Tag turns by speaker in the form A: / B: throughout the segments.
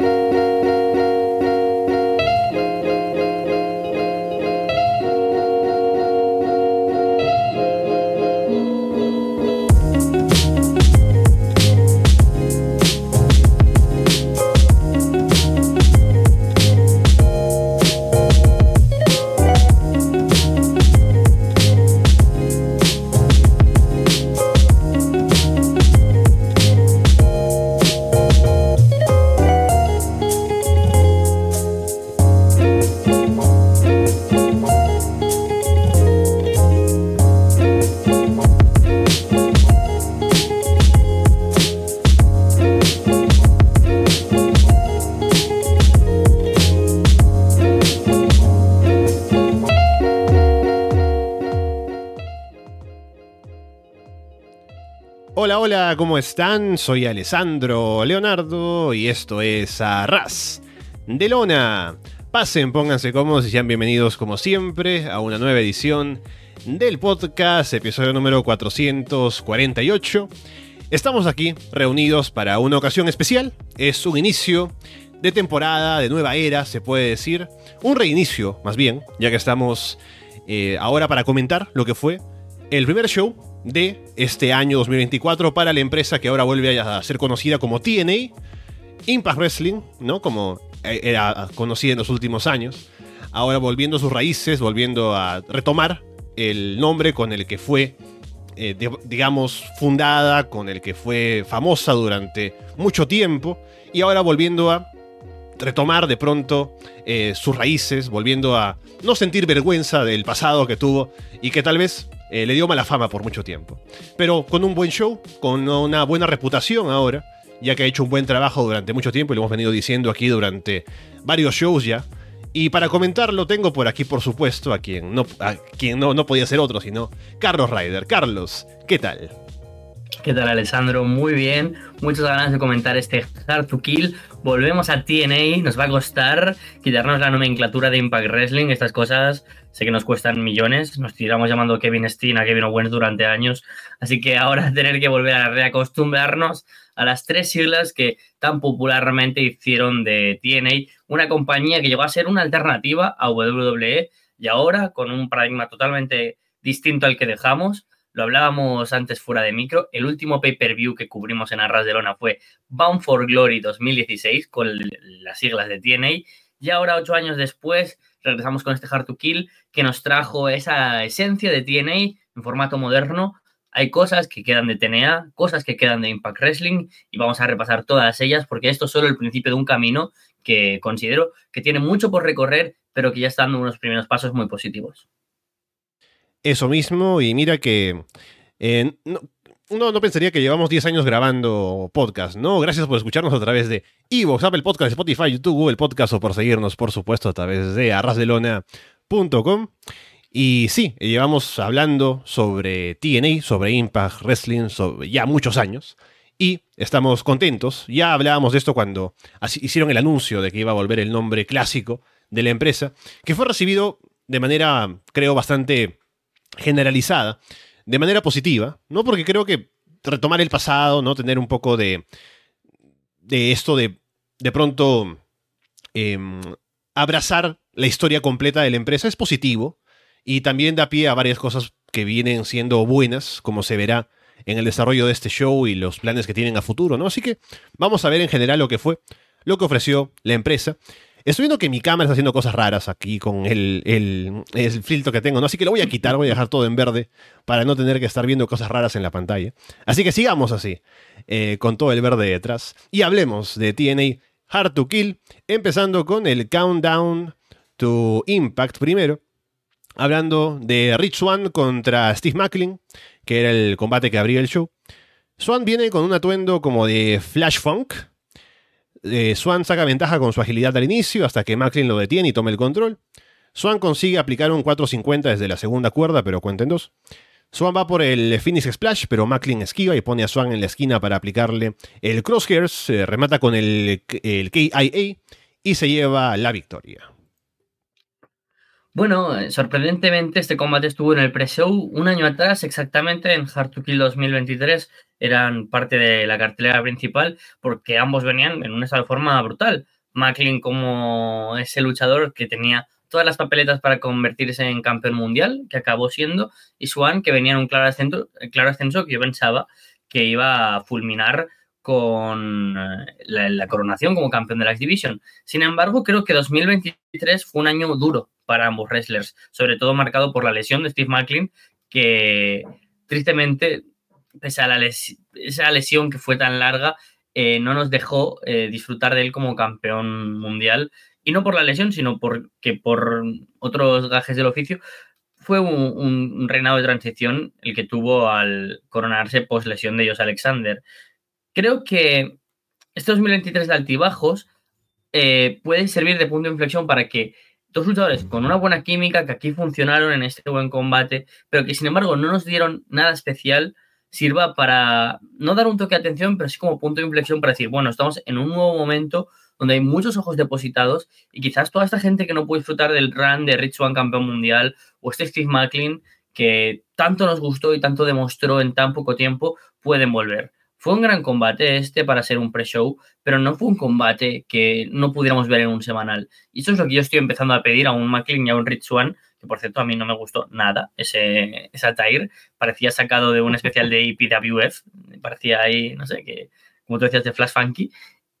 A: Hola, ¿cómo están? Soy Alessandro Leonardo y esto es Arras de Lona. Pasen, pónganse cómodos y sean bienvenidos como siempre a una nueva edición del podcast, episodio número 448. Estamos aquí reunidos para una ocasión especial. Es un inicio de temporada, de nueva era, se puede decir. Un reinicio, más bien, ya que estamos eh, ahora para comentar lo que fue el primer show de este año 2024 para la empresa que ahora vuelve a ser conocida como TNA, Impact Wrestling, ¿no? Como eh, era conocida en los últimos años. Ahora volviendo a sus raíces, volviendo a retomar el nombre con el que fue, eh, digamos, fundada, con el que fue famosa durante mucho tiempo, y ahora volviendo a retomar de pronto eh, sus raíces, volviendo a no sentir vergüenza del pasado que tuvo y que tal vez eh, le dio mala fama por mucho tiempo. Pero con un buen show, con una buena reputación ahora, ya que ha hecho un buen trabajo durante mucho tiempo y lo hemos venido diciendo aquí durante varios shows ya. Y para comentarlo tengo por aquí, por supuesto, a quien no, a quien no, no podía ser otro, sino Carlos Ryder. Carlos, ¿qué tal?
B: ¿Qué tal, Alessandro? Muy bien. Muchas ganas de comentar este Hard to Kill. Volvemos a TNA. Nos va a costar quitarnos la nomenclatura de Impact Wrestling. Estas cosas sé que nos cuestan millones. Nos tiramos llamando Kevin Steen a Kevin Owens durante años. Así que ahora tener que volver a reacostumbrarnos a las tres siglas que tan popularmente hicieron de TNA, una compañía que llegó a ser una alternativa a WWE y ahora con un paradigma totalmente distinto al que dejamos lo hablábamos antes fuera de micro. El último pay-per-view que cubrimos en Arras de Lona fue Bound for Glory 2016 con las siglas de TNA. Y ahora, ocho años después, regresamos con este Hard to Kill que nos trajo esa esencia de TNA en formato moderno. Hay cosas que quedan de TNA, cosas que quedan de Impact Wrestling y vamos a repasar todas ellas porque esto es solo el principio de un camino que considero que tiene mucho por recorrer, pero que ya está dando unos primeros pasos muy positivos
A: eso mismo y mira que eh, uno no pensaría que llevamos 10 años grabando podcast, ¿no? Gracias por escucharnos a través de Evox, Apple Podcast, Spotify, YouTube, Google Podcast o por seguirnos, por supuesto, a través de arrasdelona.com. Y sí, llevamos hablando sobre TNA, sobre Impact Wrestling, sobre ya muchos años. Y estamos contentos. Ya hablábamos de esto cuando hicieron el anuncio de que iba a volver el nombre clásico de la empresa, que fue recibido de manera, creo, bastante generalizada de manera positiva, ¿no? Porque creo que retomar el pasado, ¿no? Tener un poco de, de esto de, de pronto, em, abrazar la historia completa de la empresa es positivo y también da pie a varias cosas que vienen siendo buenas, como se verá en el desarrollo de este show y los planes que tienen a futuro, ¿no? Así que vamos a ver en general lo que fue, lo que ofreció la empresa. Estoy viendo que mi cámara está haciendo cosas raras aquí con el, el, filtro que tengo, ¿no? Así que lo voy a quitar, voy a dejar todo en verde para no tener que estar viendo cosas raras en la pantalla. Así que sigamos así, eh, con todo el verde detrás. Y hablemos de TNA Hard to Kill, empezando con el Countdown to Impact primero. Hablando de Rich Swan contra Steve Macklin, que era el combate que abría el show. Swan viene con un atuendo como de Flash Funk, eh, Swan saca ventaja con su agilidad al inicio hasta que Macklin lo detiene y toma el control. Swan consigue aplicar un 450 desde la segunda cuerda, pero cuenta en dos. Swan va por el Phoenix Splash, pero Macklin esquiva y pone a Swan en la esquina para aplicarle el Crosshairs, remata con el, el KIA y se lleva la victoria.
B: Bueno, sorprendentemente este combate estuvo en el pre-show un año atrás, exactamente en Hard to Kill 2023. Eran parte de la cartelera principal porque ambos venían en una forma brutal. Macklin como ese luchador que tenía todas las papeletas para convertirse en campeón mundial, que acabó siendo, y Swan que venía en un claro ascenso, claro ascenso que yo pensaba que iba a fulminar con eh, la, coronación como campeón de la X Division. Sin embargo, creo que 2023 fue un año duro para ambos wrestlers, sobre todo marcado por la lesión de Steve Macklin, que tristemente, pese a la esa lesión que fue tan larga, eh, no nos dejó eh, disfrutar de él como campeón mundial. Y no por la lesión, sino porque por otros gajes del oficio, fue un, reinado de transición el que tuvo al coronarse post lesión de Josh Alexander creo que este 2023 de altibajos eh, puede servir de punto de inflexión para que dos luchadores con una buena química, que aquí funcionaron en este buen combate, pero que sin embargo no nos dieron nada especial, sirva para no dar un toque de atención, pero sí como punto de inflexión para decir, bueno, estamos en un nuevo momento donde hay muchos ojos depositados y quizás toda esta gente que no puede disfrutar del run de Rich One campeón mundial o este Steve Macklin que tanto nos gustó y tanto demostró en tan poco tiempo, pueden volver. Fue un gran combate este para ser un pre-show, pero no fue un combate que no pudiéramos ver en un semanal. Y eso es lo que yo estoy empezando a pedir a un McLean y a un Rich One, que por cierto a mí no me gustó nada ese, esa tire. Parecía sacado de un especial de IPWF, parecía ahí, no sé, que como tú decías, de Flash Funky.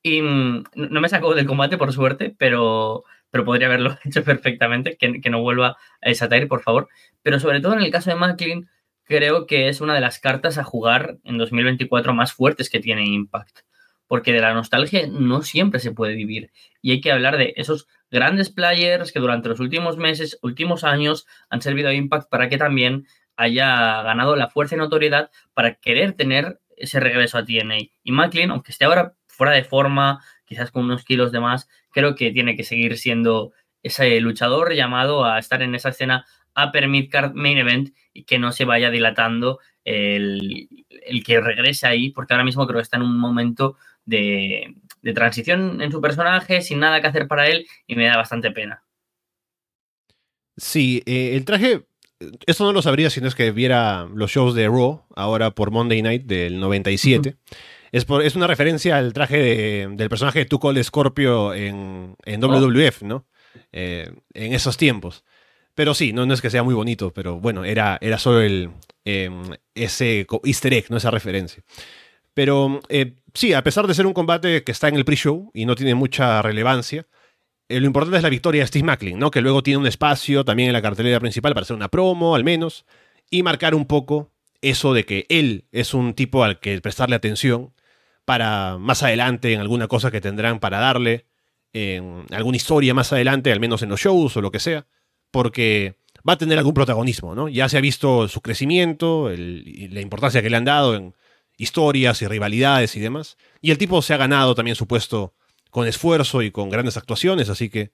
B: Y mm, no me sacó del combate, por suerte, pero, pero podría haberlo hecho perfectamente, que, que no vuelva a esa tire, por favor. Pero sobre todo en el caso de McLean, creo que es una de las cartas a jugar en 2024 más fuertes que tiene Impact. Porque de la nostalgia no siempre se puede vivir. Y hay que hablar de esos grandes players que durante los últimos meses, últimos años, han servido a Impact para que también haya ganado la fuerza y notoriedad para querer tener ese regreso a TNA. Y McLean, aunque esté ahora fuera de forma, quizás con unos kilos de más, creo que tiene que seguir siendo ese luchador llamado a estar en esa escena Upper Midcard Main Event y que no se vaya dilatando el, que regrese ahí, porque ahora mismo creo que está en un momento de, transición en su personaje, sin nada que hacer para él, y me da bastante pena.
A: Sí, eh, el traje, esto no lo sabría si no es que viera los shows de Raw, ahora por Monday Night del 97. es, por, es una referencia al traje del personaje de Tuco Scorpio en, en WWF, ¿no? Eh, en esos tiempos. Pero sí, no, no es que sea muy bonito, pero bueno, era, era solo el, em, ese easter egg, no esa referencia. Pero eh, sí, a pesar de ser un combate que está en el pre-show y no tiene mucha relevancia, eh, lo importante es la victoria de Steve Macklin, ¿no? que luego tiene un espacio también en la cartelera principal para hacer una promo, al menos, y marcar un poco eso de que él es un tipo al que prestarle atención para más adelante en alguna cosa que tendrán para darle, alguna historia más adelante, al menos en los shows o lo que sea porque va a tener algún protagonismo, ¿no? Ya se ha visto su crecimiento, la importancia que le han dado en historias y rivalidades y demás. Y el tipo se ha ganado también su puesto con esfuerzo y con grandes actuaciones, así que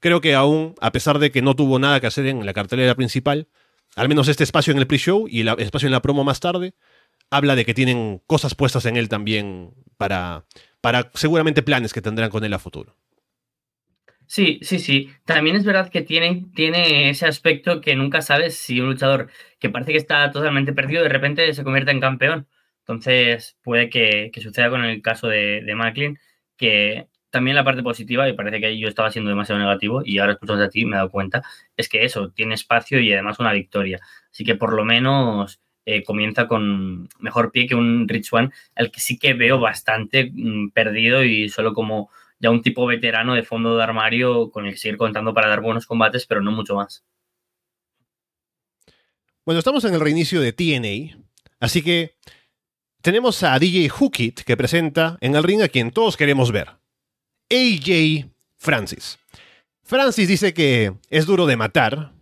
A: creo que aún, a pesar de que no tuvo nada que hacer en la cartelera principal, al menos este espacio en el pre-show y el espacio en la promo más tarde, habla de que tienen cosas puestas en él también para, para seguramente planes que tendrán con él a futuro.
B: Sí, sí, sí. También es verdad que tiene, tiene ese aspecto que nunca sabes si un luchador que parece que está totalmente perdido de repente se convierte en campeón. Entonces puede que, suceda con el caso de, de Macklin, que también la parte positiva, y parece que yo estaba siendo demasiado negativo, y ahora escuchando a ti me he dado cuenta, es que eso, tiene espacio y además una victoria. Así que por lo menos eh, comienza con mejor pie que un Rich One, al que sí que veo bastante mm, perdido y solo como ya un tipo veterano de fondo de armario con el que seguir contando para dar buenos combates, pero no mucho más.
A: Bueno, estamos en el reinicio de TNA, así que tenemos a DJ Hookit que presenta en el ring a quien todos queremos ver. AJ Francis. Francis dice que es duro de matar,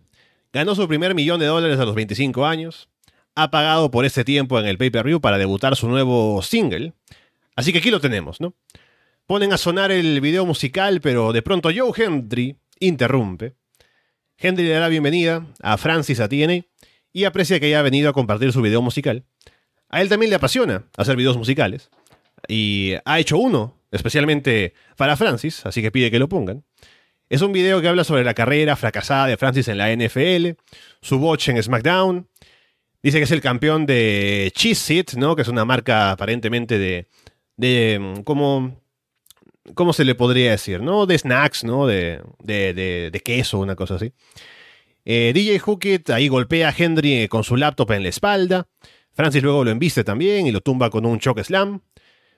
A: ganó su primer millón de dólares a los 25 años, ha pagado por este tiempo en el pay-per-view para debutar su nuevo single, así que aquí lo tenemos, ¿no? Ponen a sonar el video musical, pero de pronto Joe Hendry interrumpe. Hendry le da la bienvenida a Francis a TNA y aprecia que haya venido a compartir su video musical. A él también le apasiona hacer videos musicales y ha hecho uno especialmente para Francis, así que pide que lo pongan. Es un video que habla sobre la carrera fracasada de Francis en la NFL, su botch en SmackDown. Dice que es el campeón de Cheese It, ¿no? Que es una marca aparentemente de. de. Mm, como. ¿Cómo se le podría decir? ¿No? De snacks, ¿no? De, de, de, de queso, una cosa así. Eh, DJ Hookit ahí golpea a Henry con su laptop en la espalda. Francis luego lo embiste también y lo tumba con un choke slam.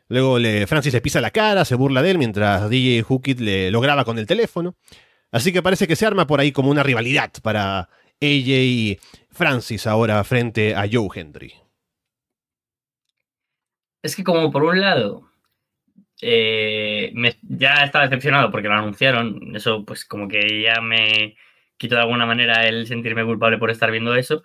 A: Luego le, Francis le pisa la cara, se burla de él mientras DJ Hookit le, lo graba con el teléfono. Así que parece que se arma por ahí como una rivalidad para AJ y Francis ahora frente a Joe Henry.
B: Es que como por un lado, eh, me, ya estaba decepcionado porque lo anunciaron, eso pues como que ya me quitó de alguna manera el sentirme culpable por estar viendo eso.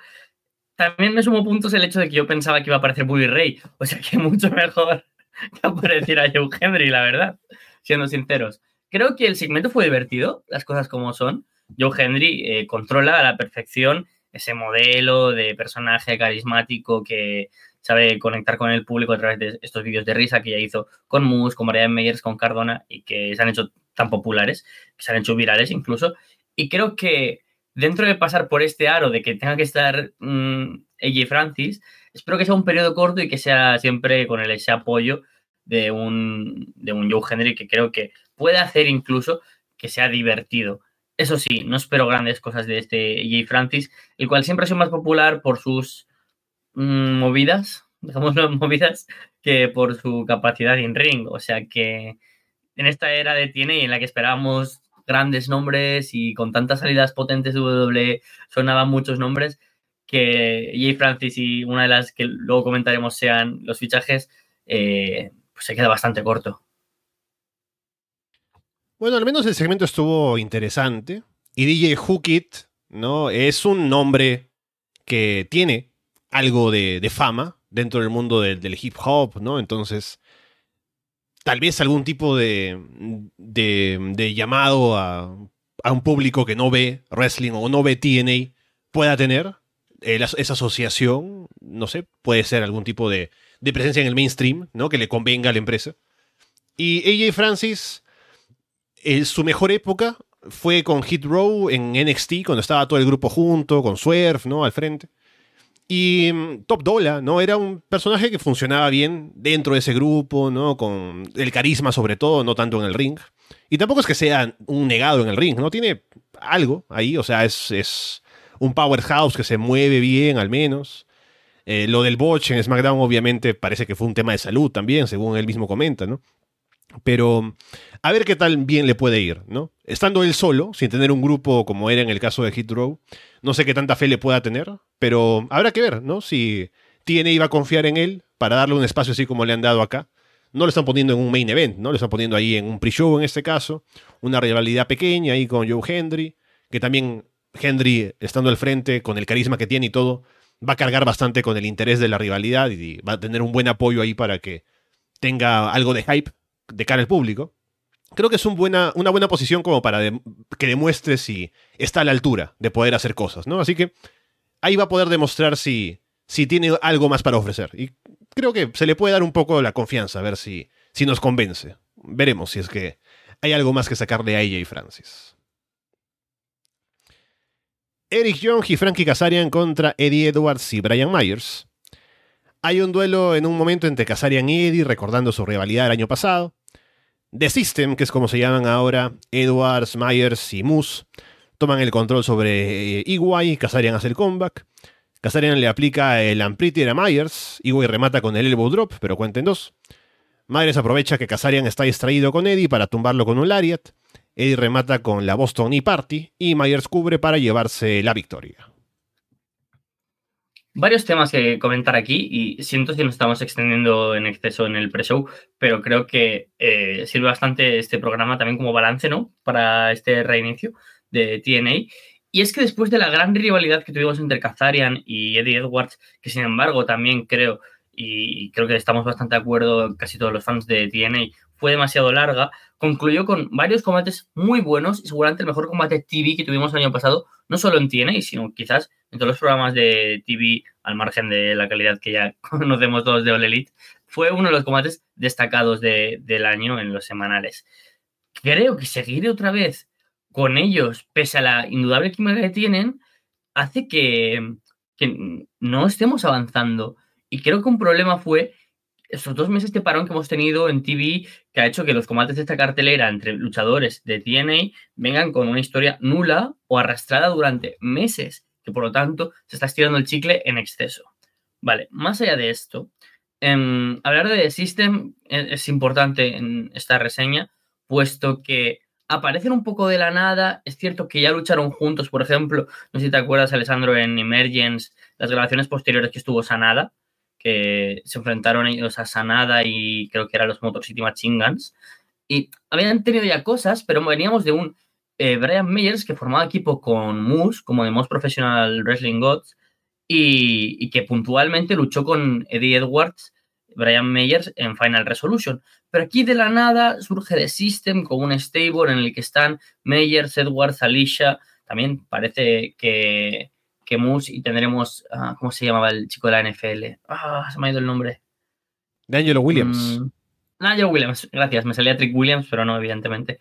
B: También me sumo puntos el hecho de que yo pensaba que iba a aparecer Bully Ray, o sea que mucho mejor que apareciera Joe Henry, la verdad, siendo sinceros. Creo que el segmento fue divertido, las cosas como son. Joe Henry eh, controla a la perfección ese modelo de personaje carismático que sabe conectar con el público a través de estos vídeos de risa que ya hizo con Moose, con Marianne Meyers, con Cardona y que se han hecho tan populares, que se han hecho virales incluso. Y creo que dentro de pasar por este aro de que tenga que estar mmm, AJ Francis, espero que sea un periodo corto y que sea siempre con el, ese apoyo de un, de un Joe Henry que creo que puede hacer incluso que sea divertido. Eso sí, no espero grandes cosas de este AJ Francis, el cual siempre ha sido más popular por sus mmm, movidas, las movidas, que por su capacidad en ring. O sea que en esta era de TNA en la que esperábamos grandes nombres y con tantas salidas potentes de WWE sonaban muchos nombres, que Jay Francis y una de las que luego comentaremos sean los fichajes, eh, pues se queda bastante corto.
A: Bueno, al menos el segmento estuvo interesante. Y DJ Hookit, ¿no? Es un nombre que tiene algo de, fama dentro del mundo del, hip hop, ¿no? Entonces, tal vez algún tipo de, llamado a, un público que no ve wrestling o no ve TNA pueda tener eh, esa asociación, no sé, puede ser algún tipo de, de, presencia en el mainstream, ¿no? Que le convenga a la empresa. Y AJ Francis, eh, su mejor época fue con Hit Row en NXT, cuando estaba todo el grupo junto, con Swerve, ¿no? Al frente. Y um, Top Dollar, ¿no? Era un personaje que funcionaba bien dentro de ese grupo, ¿no? Con el carisma sobre todo, no tanto en el ring. Y tampoco es que sea un negado en el ring, ¿no? Tiene algo ahí, o sea, es, es un powerhouse que se mueve bien al menos. Eh, lo del botch en SmackDown obviamente parece que fue un tema de salud también, según él mismo comenta, ¿no? Pero a ver qué tal bien le puede ir, ¿no? Estando él solo, sin tener un grupo como era en el caso de Hit Row, no sé qué tanta fe le pueda tener, pero habrá que ver, ¿no? Si tiene iba a confiar en él para darle un espacio así como le han dado acá. No lo están poniendo en un main event, ¿no? Lo están poniendo ahí en un pre-show en este caso. Una rivalidad pequeña ahí con Joe Hendry, que también Hendry, estando al frente, con el carisma que tiene y todo, va a cargar bastante con el interés de la rivalidad y va a tener un buen apoyo ahí para que tenga algo de hype de cara al público. Creo que es una buena posición como para que demuestre si está a la altura de poder hacer cosas, ¿no? Así que ahí va a poder demostrar si, si tiene algo más para ofrecer. Y creo que se le puede dar un poco la confianza, a ver si, si nos convence. Veremos si es que hay algo más que sacarle a ella y Francis. Eric Young y Frankie Kazarian contra Eddie Edwards y Brian Myers. Hay un duelo en un momento entre Kazarian y Eddie, recordando su rivalidad del año pasado. The System, que es como se llaman ahora, Edwards, Myers y Moose, toman el control sobre eh, Iguay, Kazarian hace el comeback. Kazarian le aplica el Amplitier a Myers, Iguay remata con el elbow drop, pero cuenten dos. Myers aprovecha que Kazarian está distraído con Eddie para tumbarlo con un lariat. Eddie remata con la Boston Knee Party y Myers cubre para llevarse la victoria.
B: Varios temas que comentar aquí y siento que nos estamos extendiendo en exceso en el pre-show, pero creo que eh, sirve bastante este programa también como balance, ¿no? Para este reinicio de TNA. Y es que después de la gran rivalidad que tuvimos entre Kazarian y Eddie Edwards, que sin embargo también creo, y creo que estamos bastante de acuerdo casi todos los fans de TNA, fue demasiado larga, concluyó con varios combates muy buenos y seguramente el mejor combate TV que tuvimos el año pasado, no solo en TNA, sino quizás en todos los programas de TV, al margen de la calidad que ya conocemos todos de All Elite, fue uno de los combates destacados de, del año en los semanales. Creo que seguiré otra vez con ellos, pese a la indudable química que tienen, hace que, que no estemos avanzando. Y creo que un problema fue estos dos meses de parón que hemos tenido en TV, que ha hecho que los combates de esta cartelera entre luchadores de TNA vengan con una historia nula o arrastrada durante meses, que por lo tanto se está estirando el chicle en exceso. Vale, más allá de esto, em, hablar de System es, importante en esta reseña, puesto que aparecen un poco de la nada. Es cierto que ya lucharon juntos, por ejemplo, no sé si te acuerdas, Alessandro, en Emergence, las grabaciones posteriores que estuvo Sanada, que se enfrentaron ellos a Sanada y creo que eran los Motor City Machine Guns. Y habían tenido ya cosas, pero veníamos de un eh, Brian Meyers que formaba equipo con Moose, como de Most Professional Wrestling Gods, y, que puntualmente luchó con Eddie Edwards, Brian Meyers, en Final Resolution. Pero aquí de la nada surge The System con un stable en el que están Meyers, Edwards, Alicia. También parece que, que Moose y tendremos, ah, ¿cómo se llamaba el chico de la NFL? Ah, se me ha ido el nombre.
A: D'Angelo Williams.
B: Mm, Williams, gracias. Me salía Trick Williams, pero no, evidentemente.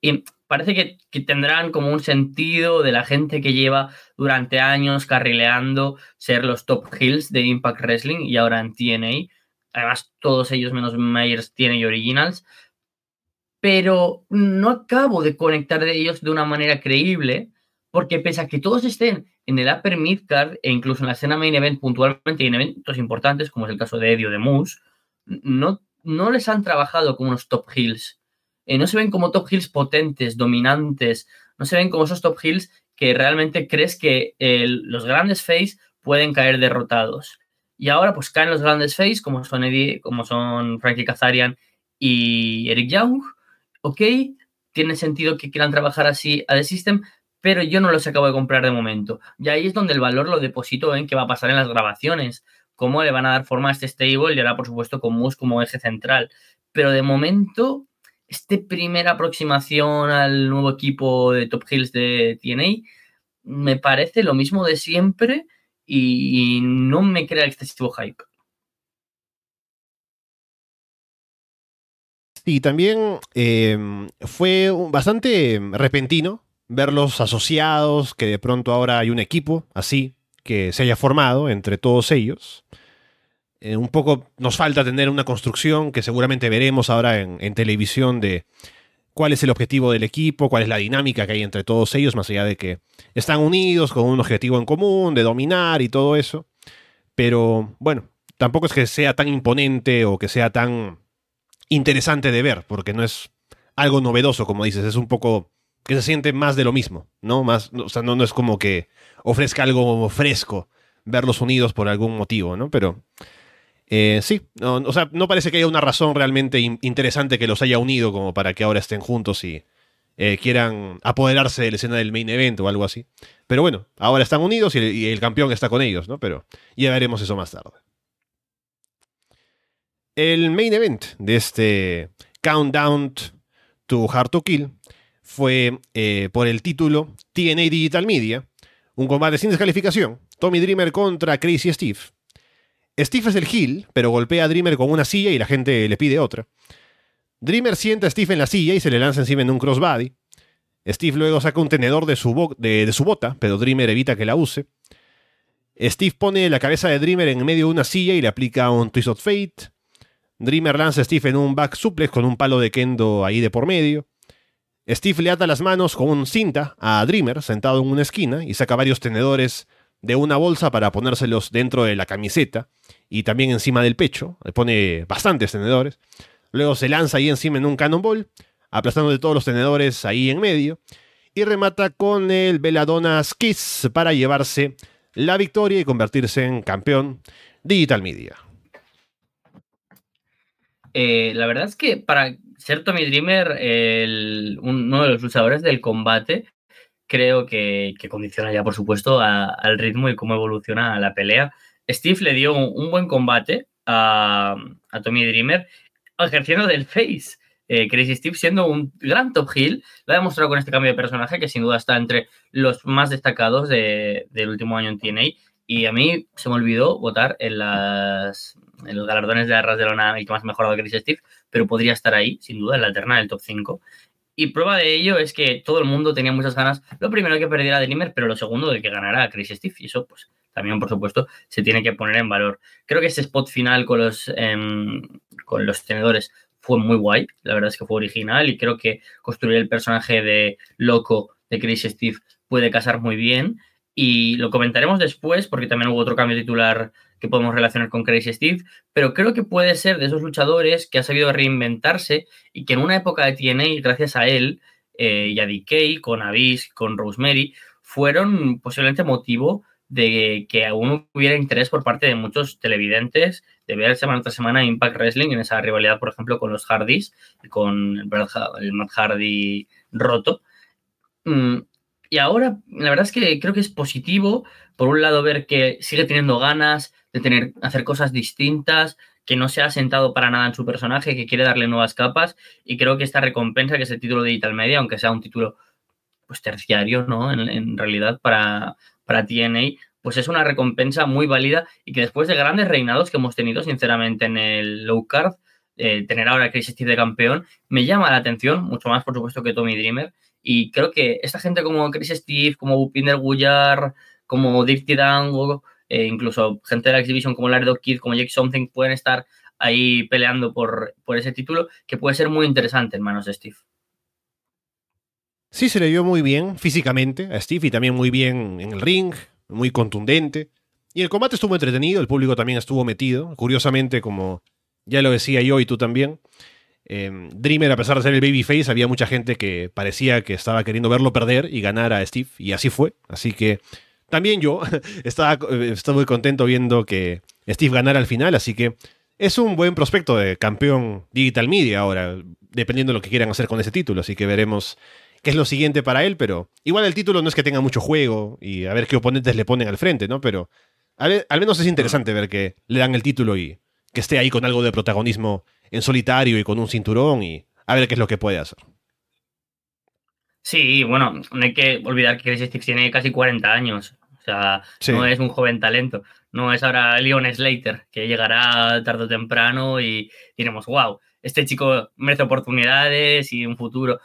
B: Y parece que, que, tendrán como un sentido de la gente que lleva durante años carrileando ser los top heels de Impact Wrestling y ahora en TNA. Además, todos ellos menos Myers TNA Originals. Pero no acabo de conectar de ellos de una manera creíble, porque pese a que todos estén en el Upper Midcard e incluso en la escena Main Event puntualmente y en eventos importantes, como es el caso de Edio de Moose, no, no les han trabajado como unos top heels eh, no se ven como top heels potentes, dominantes, no se ven como esos top heels que realmente crees que los grandes face pueden caer derrotados. Y ahora pues caen los grandes face como son Eddie, como son Frankie Kazarian y Eric Young. Ok, tiene sentido que quieran trabajar así a The System, pero yo no los acabo de comprar de momento. Y ahí es donde el valor lo deposito en qué va a pasar en las grabaciones, cómo le van a dar forma a este stable y ahora por supuesto con Moose como eje central. Pero de momento esta primera aproximación al nuevo equipo de Top Hills de TNA me parece lo mismo de siempre y no me crea excesivo hype.
A: Y también em, fue bastante repentino verlos asociados, que de pronto ahora hay un equipo así que se haya formado entre todos ellos. Eh, un poco nos falta tener una construcción que seguramente veremos ahora en, televisión de cuál es el objetivo del equipo, cuál es la dinámica que hay entre todos ellos, más allá de que están unidos con un objetivo en común, de dominar y todo eso. Pero bueno, tampoco es que sea tan imponente o que sea tan interesante de ver, porque no es algo novedoso, como dices, es un poco que se siente más de lo mismo, ¿no? Más, o sea, no, no es como que ofrezca algo fresco verlos unidos por algún motivo, ¿no? Pero eh, sí, no, o sea, no parece que haya una razón realmente interesante que los haya unido como para que ahora estén juntos y eh, quieran apoderarse de la escena del main event o algo así. Pero bueno, ahora están unidos y el, campeón está con ellos, ¿no? Pero ya veremos eso más tarde. El main event de este Countdown to Hard to Kill fue eh, por el título TNA Digital Media, un combate sin descalificación, Tommy Dreamer contra Crazy Steve. Steve es el heel, pero golpea a Dreamer con una silla y la gente le pide otra. Dreamer sienta a Steve en la silla y se le lanza encima en un crossbody. Steve luego saca un tenedor de su, de, su bota, pero Dreamer evita que la use. Steve pone la cabeza de Dreamer en medio de una silla y le aplica un Twist of Fate. Dreamer lanza a Steve en un back suplex con un palo de kendo ahí de por medio. Steve le ata las manos con cinta a Dreamer sentado en una esquina y saca varios tenedores de una bolsa para ponérselos dentro de la camiseta y también encima del pecho. Le pone bastantes tenedores. Luego se lanza ahí encima en un cannonball, aplastando de todos los tenedores ahí en medio. Y remata con el Veladona Kiss para llevarse la victoria y convertirse en campeón Digital Media.
B: Eh, la verdad es que para ser Tommy Dreamer, uno de los luchadores del combate, creo que, condiciona ya, por supuesto, al ritmo y cómo evoluciona la pelea. Steve le dio un, buen combate a, Tommy Dreamer, ejerciendo del face. Eh, Crazy Steve siendo un gran top heel, lo ha demostrado con este cambio de personaje que sin duda está entre los más destacados del último año en TNA. Y a mí se me olvidó votar en, las, en los galardones de Arras de Lona el que más mejorado Crazy Steve, pero podría estar ahí, sin duda, en la alterna del top 5. Y prueba de ello es que todo el mundo tenía muchas ganas, lo primero que perdiera a Dreamer, pero lo segundo de que ganara Chris Steve. Y eso, pues, también, por supuesto, se tiene que poner en valor. Creo que ese spot final con los, em, con los tenedores fue muy guay. La verdad es que fue original y creo que construir el personaje de loco de Chris Steve puede casar muy bien. Y lo comentaremos después, porque también hubo otro cambio titular que podemos relacionar con Crazy Steve, pero creo que puede ser de esos luchadores que ha sabido reinventarse y que en una época de TNA, gracias a él eh, y a DK, con Abyss, con Rosemary, fueron posiblemente motivo de que aún hubiera interés por parte de muchos televidentes de ver semana tras semana Impact Wrestling en esa rivalidad, por ejemplo, con los Hardys, con el, Matt Hardy roto. Mm, y ahora, la verdad es que creo que es positivo, por un lado, ver que sigue teniendo ganas, de tener, hacer cosas distintas, que no se ha sentado para nada en su personaje, que quiere darle nuevas capas. Y creo que esta recompensa, que es el título de Digital Media, aunque sea un título pues terciario, ¿no? En, realidad, para, para TNA, pues es una recompensa muy válida y que después de grandes reinados que hemos tenido, sinceramente, en el low card, eh, tener ahora a Chris Steve de campeón, me llama la atención, mucho más, por supuesto, que Tommy Dreamer. Y creo que esta gente como Chris Steve, como Bupinder Guyar, como Dirty Dango, eh, incluso gente de la Exhibition como Laredo Kid, como Jake Something, pueden estar ahí peleando por, por ese título, que puede ser muy interesante en manos de Steve.
A: Sí, se le vio muy bien físicamente a Steve y también muy bien en el ring, muy contundente. Y el combate estuvo entretenido, el público también estuvo metido. Curiosamente, como ya lo decía yo y tú también, eh, Dreamer, a pesar de ser el babyface, había mucha gente que parecía que estaba queriendo verlo perder y ganar a Steve, y así fue. Así que también yo estaba, estaba muy contento viendo que Steve ganara al final, así que es un buen prospecto de campeón Digital Media ahora, dependiendo de lo que quieran hacer con ese título, así que veremos qué es lo siguiente para él, pero igual el título no es que tenga mucho juego y a ver qué oponentes le ponen al frente, ¿no? Pero al, menos es interesante ver que le dan el título y que esté ahí con algo de protagonismo en solitario y con un cinturón y a ver qué es lo que puede hacer.
B: Sí, bueno, no hay que olvidar que Chris Steve tiene casi 40 años. O sea, no es un joven talento. No es ahora Leon Slater, que llegará tarde o temprano y diremos, wow, este chico merece oportunidades y un futuro.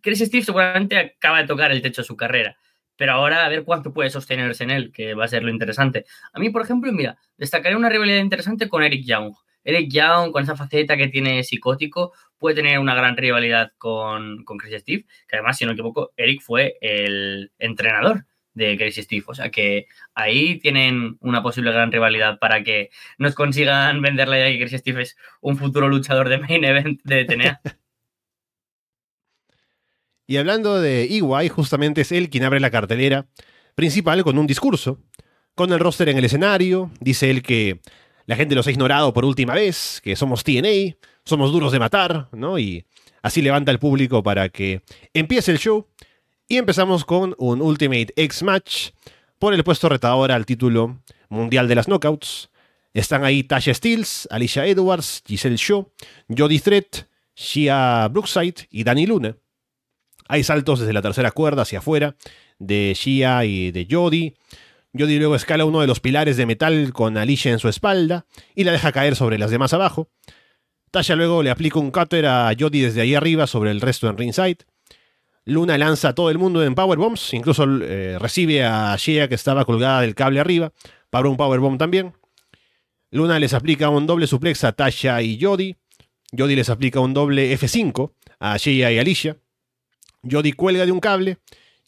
B: Chris Steve seguramente acaba de tocar el techo de su carrera, pero ahora a ver cuánto puede sostenerse en él, que va a ser lo interesante. A mí, por ejemplo, mira, destacaré una rivalidad interesante con Eric Young. Eric Young, con esa faceta que tiene psicótico, puede tener una gran rivalidad con, con Chris Steve, que además, si no me equivoco, Eric fue el entrenador de Chris Steve. O sea que ahí tienen una posible gran rivalidad para que nos consigan vender la idea de que Chris Steve es un futuro luchador de main event de TNA.
A: y hablando de EY, justamente es él quien abre la cartelera principal con un discurso. Con el roster en el escenario, dice él que la gente los ha ignorado por última vez, que somos TNA, somos duros de matar, ¿no? Y así levanta el público para que empiece el show y empezamos con un Ultimate X Match por el puesto retador al título mundial de las Knockouts. Están ahí Tasha Steels, Alicia Edwards, Giselle Shaw, Jody Threat, Shia Brookside y Danny Luna. Hay saltos desde la tercera cuerda hacia afuera de Shia y de Jody. Jody luego escala uno de los pilares de metal con Alicia en su espalda y la deja caer sobre las demás abajo. Tasha luego le aplica un cutter a Jody desde ahí arriba sobre el resto en ringside. Luna lanza a todo el mundo en powerbombs, incluso eh, recibe a Shea que estaba colgada del cable arriba para un powerbomb también. Luna les aplica un doble suplex a Tasha y Jody. Jody les aplica un doble F5 a Shea y Alicia. Jody cuelga de un cable.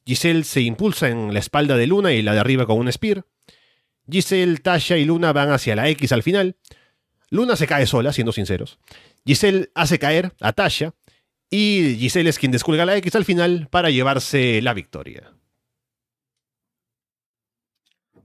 A: Giselle se impulsa en la espalda de Luna y la de arriba con un spear. Giselle, Tasha y Luna van hacia la X al final. Luna se cae sola, siendo sinceros. Giselle hace caer a Tasha y Giselle es quien descuelga la X al final para llevarse la victoria.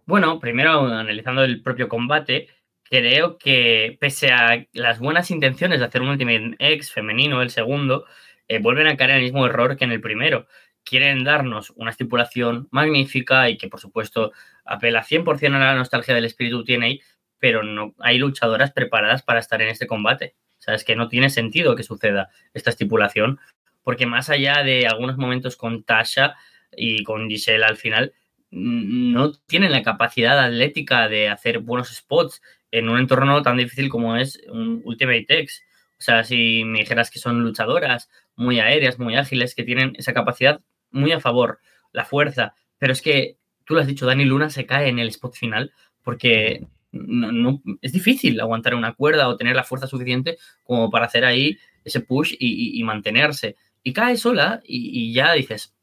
B: Bueno, primero analizando el propio combate, creo que pese a las buenas intenciones de hacer un Ultimate X femenino, el segundo, eh, vuelven a caer en el mismo error que en el primero. Quieren darnos una estipulación magnífica y que, por supuesto, apela 100% a la nostalgia del espíritu TNA, pero no hay luchadoras preparadas para estar en este combate. Es que no tiene sentido que suceda esta estipulación, porque más allá de algunos momentos con Tasha y con Giselle al final, no tienen la capacidad atlética de hacer buenos spots en un entorno tan difícil como es un Ultimate X. O sea, si me dijeras que son luchadoras muy aéreas, muy ágiles, que tienen esa capacidad muy a favor, la fuerza. Pero es que, tú lo has dicho, Dani Luna se cae en el spot final porque no, es difícil aguantar una cuerda o tener la fuerza suficiente como para hacer ahí ese push y, mantenerse. Y cae sola y, ya dices,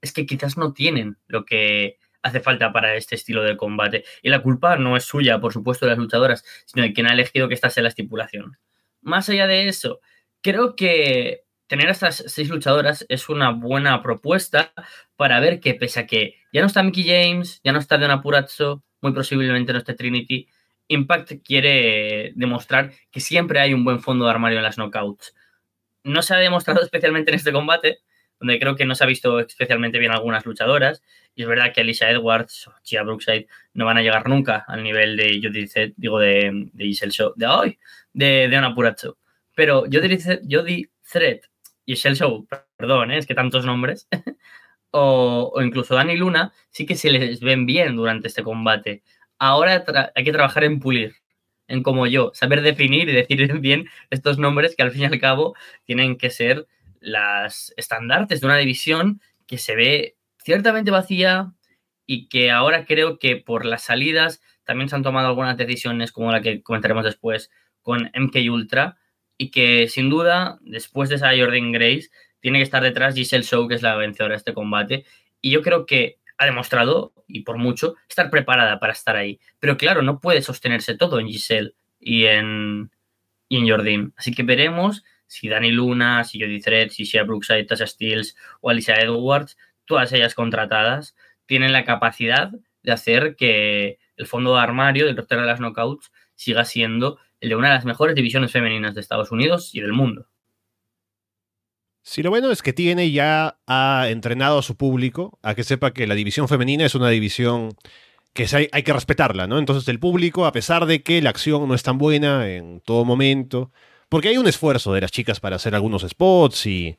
B: es que quizás no tienen lo que hace falta para este estilo de combate. Y la culpa no es suya, por supuesto, de las luchadoras, sino de quien ha elegido que esta sea la estipulación. Más allá de eso, creo que tener a estas seis luchadoras es una buena propuesta para ver que pese a que ya no está Mickey James, ya no está Donna Purazzo, muy posiblemente no esté Trinity, Impact quiere demostrar que siempre hay un buen fondo de armario en las knockouts. No se ha demostrado especialmente en este combate, donde creo que no se ha visto especialmente bien algunas luchadoras. Y es verdad que Alicia Edwards o Chia Brookside no van a llegar nunca al nivel de Jodie digo, de, de Giselle Show, de hoy, de, de Ana Purazzo. Pero Jodie, Thread y Giselle Show, perdón, ¿eh? es que tantos nombres, o, incluso Dani Luna, sí que se les ven bien durante este combate. Ahora hay que trabajar en pulir, en como yo, saber definir y decir bien estos nombres que al fin y al cabo tienen que ser las estandartes de una división que se ve ciertamente vacía y que ahora creo que por las salidas también se han tomado algunas decisiones como la que comentaremos después con MK Ultra y que sin duda después de esa Jordan Grace tiene que estar detrás Giselle Show, que es la vencedora de este combate. Y yo creo que ha demostrado, y por mucho, estar preparada para estar ahí. Pero claro, no puede sostenerse todo en Giselle y en, y en Jordan. Así que veremos si Dani Luna, si Jodie Thread, si Shea Brookside, Tasha Steels o Alicia Edwards, todas ellas contratadas, tienen la capacidad de hacer que el fondo de armario del roster de las knockouts siga siendo el de una de las mejores divisiones femeninas de Estados Unidos y del mundo.
A: Sí, lo bueno es que tiene ya ha entrenado a su público a que sepa que la división femenina es una división que hay, que respetarla, ¿no? Entonces el público, a pesar de que la acción no es tan buena en todo momento, porque hay un esfuerzo de las chicas para hacer algunos spots y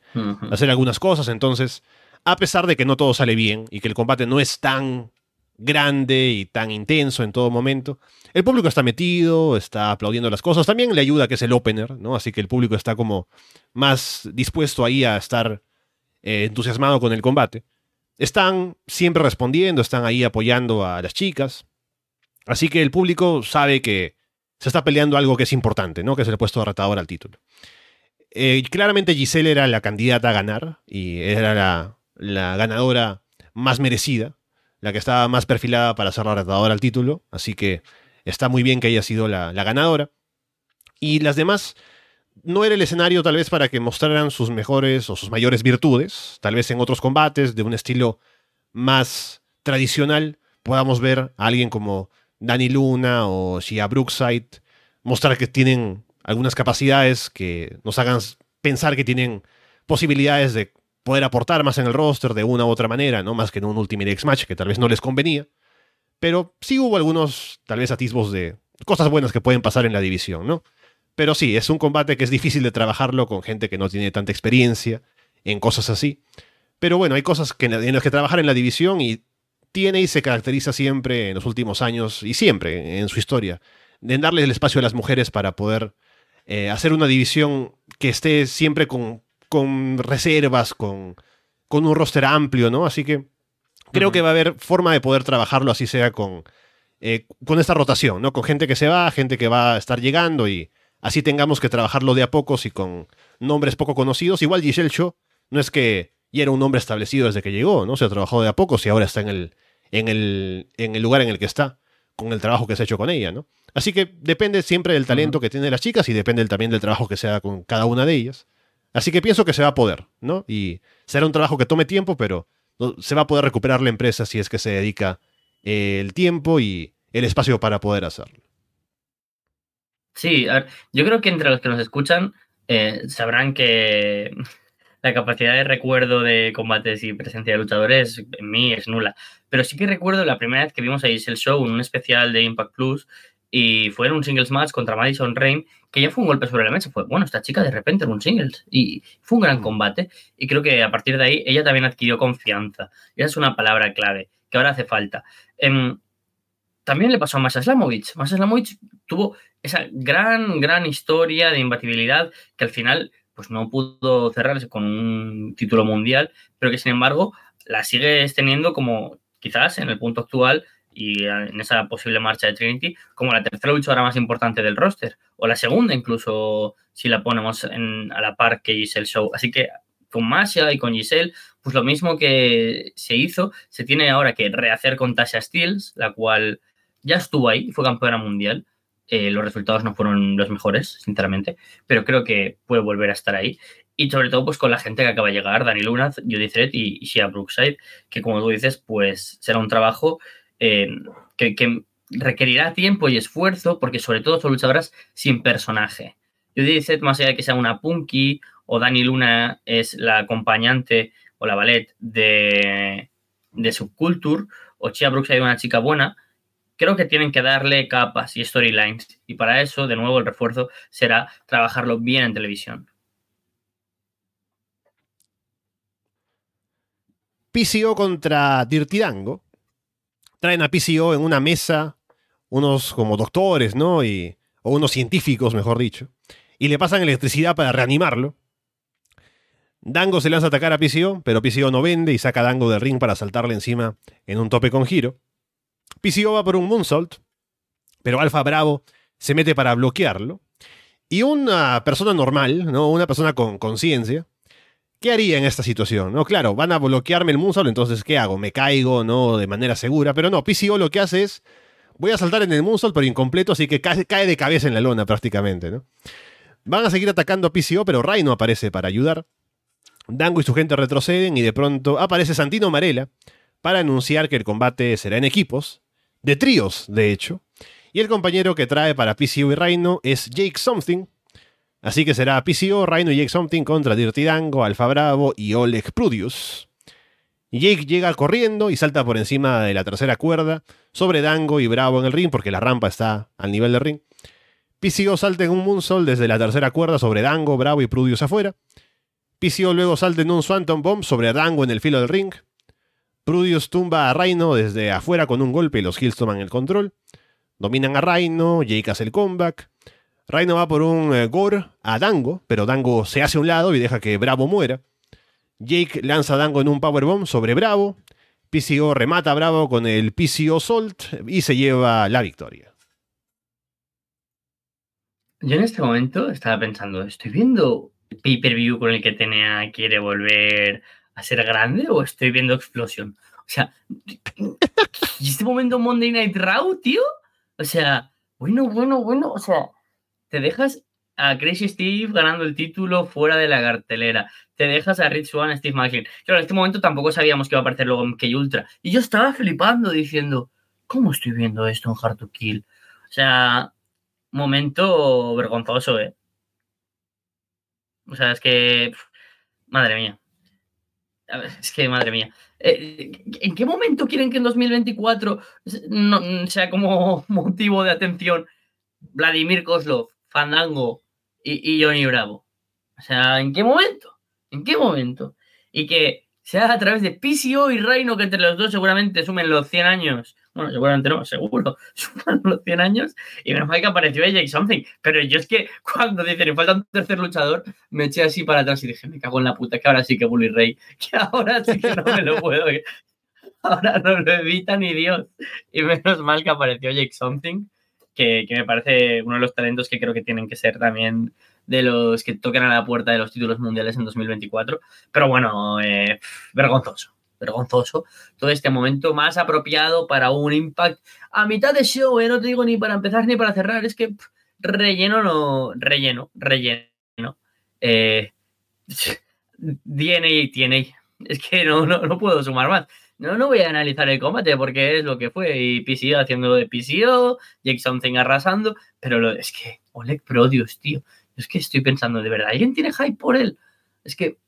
A: hacer algunas cosas, entonces, a pesar de que no todo sale bien y que el combate no es tan grande y tan intenso en todo momento. El público está metido, está aplaudiendo las cosas. También le ayuda que es el opener, ¿no? Así que el público está como más dispuesto ahí a estar eh, entusiasmado con el combate. Están siempre respondiendo, están ahí apoyando a las chicas. Así que el público sabe que se está peleando algo que es importante, ¿no? Que es el puesto de retador al título. Eh, claramente Giselle era la candidata a ganar y era la, la ganadora más merecida la que estaba más perfilada para ser la retadora al título, así que está muy bien que haya sido la, ganadora. Y las demás, no era el escenario tal vez para que mostraran sus mejores o sus mayores virtudes, tal vez en otros combates de un estilo más tradicional podamos ver a alguien como Danny Luna o Shia Brookside mostrar que tienen algunas capacidades que nos hagan pensar que tienen posibilidades de poder aportar más en el roster de una u otra manera, ¿no? Más que en un Ultimate X Match que tal vez no les convenía. Pero sí hubo algunos, tal vez, atisbos de cosas buenas que pueden pasar en la división, ¿no? Pero sí, es un combate que es difícil de trabajarlo con gente que no tiene tanta experiencia en cosas así. Pero bueno, hay cosas que, en las que trabajar en la división y tiene y se caracteriza siempre en los últimos años y siempre en su historia, de darle el espacio a las mujeres para poder eh, hacer una división que esté siempre con con reservas, con, con un roster amplio, ¿no? Así que creo que va a haber forma de poder trabajarlo así sea con, eh, con esta rotación, ¿no? Con gente que se va, gente que va a estar llegando y así tengamos que trabajarlo de a pocos y con nombres poco conocidos. Igual Giselle Show no es que ya era un nombre establecido desde que llegó, ¿no? Se ha trabajado de a pocos y ahora está en el, en el, en el lugar en el que está, con el trabajo que se ha hecho con ella, ¿no? Así que depende siempre del talento que tienen las chicas y depende también del trabajo que se haga con cada una de ellas. Así que pienso que se va a poder, ¿no? Y será un trabajo que tome tiempo, pero se va a poder recuperar la empresa si es que se dedica eh, el tiempo y el espacio para poder hacerlo.
B: Sí, yo creo que entre los que nos escuchan eh, sabrán que la capacidad de recuerdo de combates y presencia de luchadores en mí es nula. Pero sí que recuerdo la primera vez que vimos a Giselle Show en un especial de Impact Plus y fue en un singles match contra Madison Rain, que ya fue un golpe sobre la mesa. Fue, bueno, esta chica de repente en un singles. Y fue un gran combate. Y creo que a partir de ahí ella también adquirió confianza. Y esa es una palabra clave que ahora hace falta. Em, también le pasó a Masha Slamovich. Masha Slamovich tuvo esa gran, gran historia de imbatibilidad que al final pues no pudo cerrarse con un título mundial, pero que sin embargo la sigues teniendo como quizás en el punto actual y en esa posible marcha de Trinity como la tercera luchadora más importante del roster o la segunda incluso si la ponemos a la par que Giselle Show. Así que con Masha y con Giselle, pues lo mismo que se hizo, se tiene ahora que rehacer con Tasha Steels, la cual ya estuvo ahí, fue campeona mundial. Eh, los resultados no fueron los mejores, sinceramente, pero creo que puede volver a estar ahí. Y sobre todo, pues con la gente que acaba de llegar, Dani Luna, Judy Threat y, Shia Brookside, que como tú dices, pues será un trabajo eh, que, requerirá tiempo y esfuerzo, porque sobre todo son luchadoras sin personaje. Judy Threat, más allá de que sea una punky, o Dani Luna es la acompañante o la ballet de, de Subculture, o Chia Brookside una chica buena, creo que tienen que darle capas y storylines. Y para eso, de nuevo, el refuerzo será trabajarlo bien en televisión.
A: PCO contra Dirtidango. Traen a PCO en una mesa unos como doctores, ¿no? Y, o unos científicos, mejor dicho. Y le pasan electricidad para reanimarlo. Dango se lanza a atacar a PCO, pero PCO no vende y saca a Dango del ring para saltarle encima en un tope con giro. PCO va por un moonsault, pero Alfa Bravo se mete para bloquearlo. Y una persona normal, ¿no? Una persona con conciencia, ¿Qué haría en esta situación? No, claro, van a bloquearme el moonsault, entonces ¿qué hago? Me caigo, ¿no? De manera segura. Pero no, PCO lo que hace es. Voy a saltar en el moonsault, pero incompleto, así que cae, de cabeza en la lona prácticamente, ¿no? Van a seguir atacando a PCO, pero Rhino aparece para ayudar. Dango y su gente retroceden y de pronto aparece Santino Marella para anunciar que el combate será en equipos, de tríos, de hecho. Y el compañero que trae para PCO y Rhino es Jake Something, Así que será PCO, Rhino y Jake Something contra Dirty Dango, Alfa Bravo y Oleg Prudius. Jake llega corriendo y salta por encima de la tercera cuerda sobre Dango y Bravo en el ring porque la rampa está al nivel del ring. PCO salta en un moonsault desde la tercera cuerda sobre Dango, Bravo y Prudius afuera. PCO luego salta en un Swanton Bomb sobre Dango en el filo del ring. Prudius tumba a Rhino desde afuera con un golpe y los Hills toman el control. Dominan a Rhino, Jake hace el comeback. Rhino va por un eh, gore a Dango, pero Dango se hace a un lado y deja que Bravo muera. Jake lanza a Dango en un powerbomb sobre Bravo. PCO remata a Bravo con el PCO Salt y se lleva la victoria.
B: Yo en este momento estaba pensando, ¿estoy viendo pay-per-view con el que Tenea quiere volver a ser grande o estoy viendo Explosion? O sea, ¿y este momento Monday Night Raw, tío? O sea, bueno, bueno, bueno, o sea, te dejas a Crazy Steve ganando el título fuera de la cartelera. Te dejas a Rich Swan, Steve Macklin. Claro, en este momento tampoco sabíamos que iba a aparecer luego Key Ultra. Y yo estaba flipando diciendo, ¿cómo estoy viendo esto en Hard to Kill? O sea, momento vergonzoso, ¿eh? O sea, es que... madre mía. Es que, madre mía. Eh, ¿En qué momento quieren que en 2024 sea como motivo de atención Vladimir Kozlov Fandango y, Johnny Bravo. O sea, ¿en qué momento? ¿En qué momento? Y que sea a través de PCO y Reino, que entre los dos seguramente sumen los 100 años. Bueno, seguramente no, seguro. Suman los 100 años. Y menos mal que apareció Jake Something. Pero yo es que cuando dicen, falta un tercer luchador, me eché así para atrás y dije, me cago en la puta, que ahora sí que Bully Ray. Que ahora sí que no me lo puedo. Ahora no lo evita ni Dios. Y menos mal que apareció Jake Something que, me parece uno de los talentos que creo que tienen que ser también de los que toquen a la puerta de los títulos mundiales en 2024. Pero bueno, eh, vergonzoso, vergonzoso. Todo este momento más apropiado para un impact a mitad de show, eh, no te digo ni para empezar ni para cerrar, es que relleno no, relleno, relleno. Eh, DNA y TNA. Es que no, no, no puedo sumar más. No, no voy a analizar el combate porque es lo que fue. Y PCO haciendo de PCO, Jake Something arrasando. Pero lo, es que Oleg Prodius, tío. Es que estoy pensando, ¿de verdad alguien tiene hype por él? Es que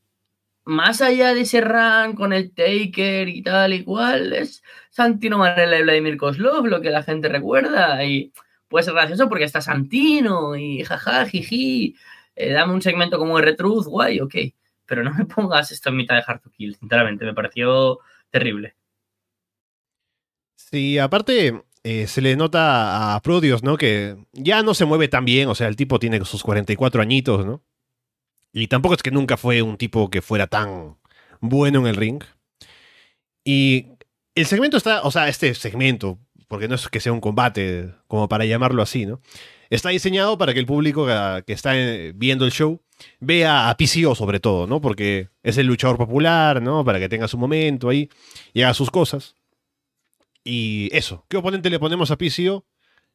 B: más allá de ese run con el Taker y tal y cual, es Santino Marella y Vladimir Kozlov lo que la gente recuerda. Y puede ser gracioso porque está Santino y jaja, jiji. Eh, dame un segmento como R-Truth, guay, ok. Pero no me pongas esto en mitad de Hard to Kill, sinceramente. Me pareció terrible.
A: Sí, aparte eh, se le nota a Prodios, ¿no? Que ya no se mueve tan bien, o sea, el tipo tiene sus 44 añitos, ¿no? Y tampoco es que nunca fue un tipo que fuera tan bueno en el ring. Y el segmento está, o sea, este segmento, porque no es que sea un combate, como para llamarlo así, ¿no? Está diseñado para que el público que está eh, viendo el show vea a PCO sobre todo, ¿no? Porque es el luchador popular, ¿no? Para que tenga su momento ahí y haga sus cosas. Y eso, ¿qué oponente le ponemos a PCO?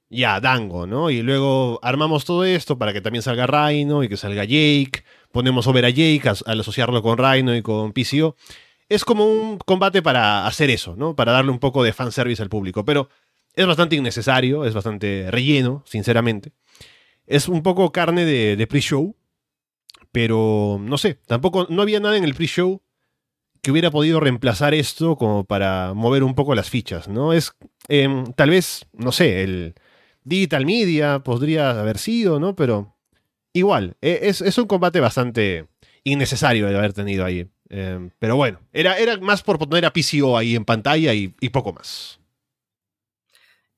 A: Ya, Dango, ¿no? Y luego armamos todo esto para que también salga Rhino y que salga Jake. Ponemos over a Jake al asociarlo con Rhino y con PCO. Es como un combate para hacer eso, ¿no? Para darle un poco de fanservice al público. Pero es bastante innecesario, es bastante relleno, sinceramente. Es un poco carne de, pre-show, pero no sé, tampoco, no había nada en el pre-show que hubiera podido reemplazar esto como para mover un poco las fichas, ¿no? Es em, tal vez, no sé, el Digital Media podría haber sido, ¿no? Pero igual, e, es, un combate bastante innecesario de haber tenido ahí. Em, pero bueno, era, era más por poner a PCO ahí en pantalla y poco más.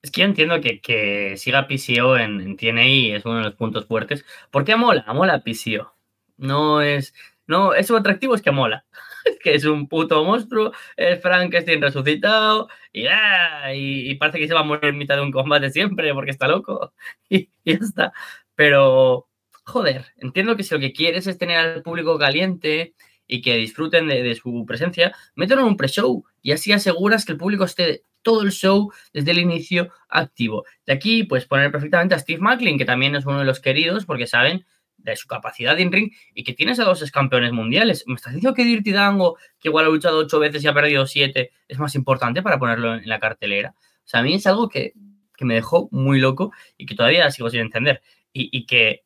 B: Es que yo entiendo que, que siga PCO en, en, TNA es uno de los puntos fuertes. Porque mola, mola PCO. No es. No, es su atractivo, es que mola. Es que es un puto monstruo, es Frankenstein resucitado y, ah, y, parece que se va a morir en mitad de un combate siempre porque está loco y, ya está. Pero, joder, entiendo que si lo que quieres es tener al público caliente y que disfruten de, de su presencia, mételo en un pre-show y así aseguras que el público esté todo el show desde el inicio activo. De aquí, pues poner perfectamente a Steve Macklin, que también es uno de los queridos, porque saben de su capacidad en ring y que tienes a dos campeones mundiales. ¿Me estás diciendo que Dirty Dango, que igual ha luchado ocho veces y ha perdido siete, es más importante para ponerlo en la cartelera? O sea, a mí es algo que, me dejó muy loco y que todavía sigo sin entender. y que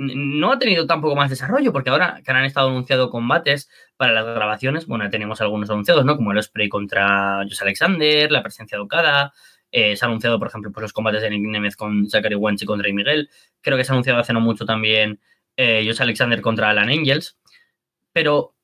B: no ha tenido tampoco más desarrollo, porque ahora que han estado anunciado combates para las grabaciones, bueno, tenemos algunos anunciados, ¿no? Como el Osprey contra José Alexander, la presencia de Okada, eh, se ha anunciado, por ejemplo, pues los combates de Nick Nemeth con Zachary Wentz y contra Rey Miguel. Creo que se ha anunciado hace no mucho también eh, José Alexander contra Alan Angels. Pero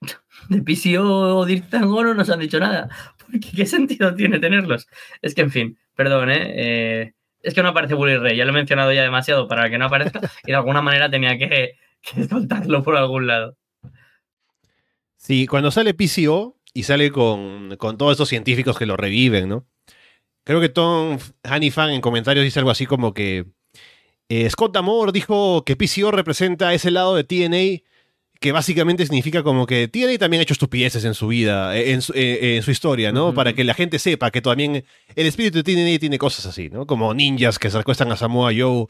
B: de PCO o Tango no nos han dicho nada. Porque ¿qué sentido tiene tenerlos? Es que, en fin, perdón, ¿eh? eh es que no aparece Bully Ray, ya lo he mencionado ya demasiado para que no aparezca y de alguna manera tenía que, soltarlo por algún lado.
A: Sí, cuando sale PCO y sale con, todos estos científicos que lo reviven, ¿no? Creo que Tom Hanifan en comentarios dice algo así como que eh, Scott Amor dijo que PCO representa ese lado de TNA que básicamente significa como que tiene también hecho estupideces en su vida, eh, eh, en su, historia, ¿no? Para que la gente sepa que también el espíritu de TNA tiene cosas así, ¿no? Como ninjas que se recuestan a Samoa Joe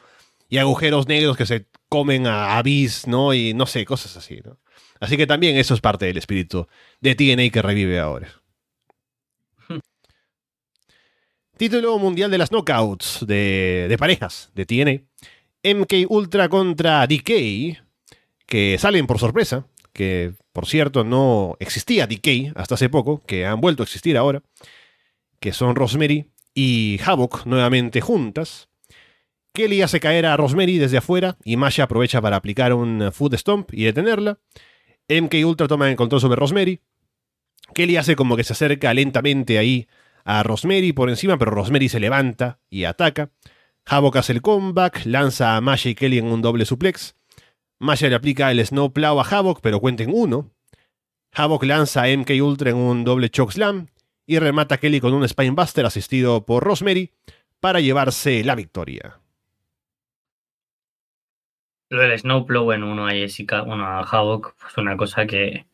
A: y agujeros negros que se comen a Abyss, ¿no? Y no sé, cosas así, ¿no? Así que también eso es parte del espíritu de TNA que revive ahora. Título mundial de las knockouts de, parejas de TNA. MK Ultra contra DK que salen por sorpresa, que por cierto no existía Decay hasta hace poco, que han vuelto a existir ahora, que son Rosemary y Havoc nuevamente juntas. Kelly hace caer a Rosemary desde afuera y Masha aprovecha para aplicar un Foot Stomp y detenerla. MK Ultra toma el control sobre Rosemary. Kelly hace como que se acerca lentamente ahí a Rosemary por encima, pero Rosemary se levanta y ataca. Havoc hace el comeback, lanza a Masha y Kelly en un doble suplex. Masha le aplica el Snowplow a Havoc, pero cuenten uno. Havoc lanza a MK Ultra en un doble chokeslam y remata a Kelly con un Spinebuster asistido por Rosemary para llevarse la victoria.
B: Lo del Snowplow en uno a Jessica, bueno, a Havoc, pues una cosa que,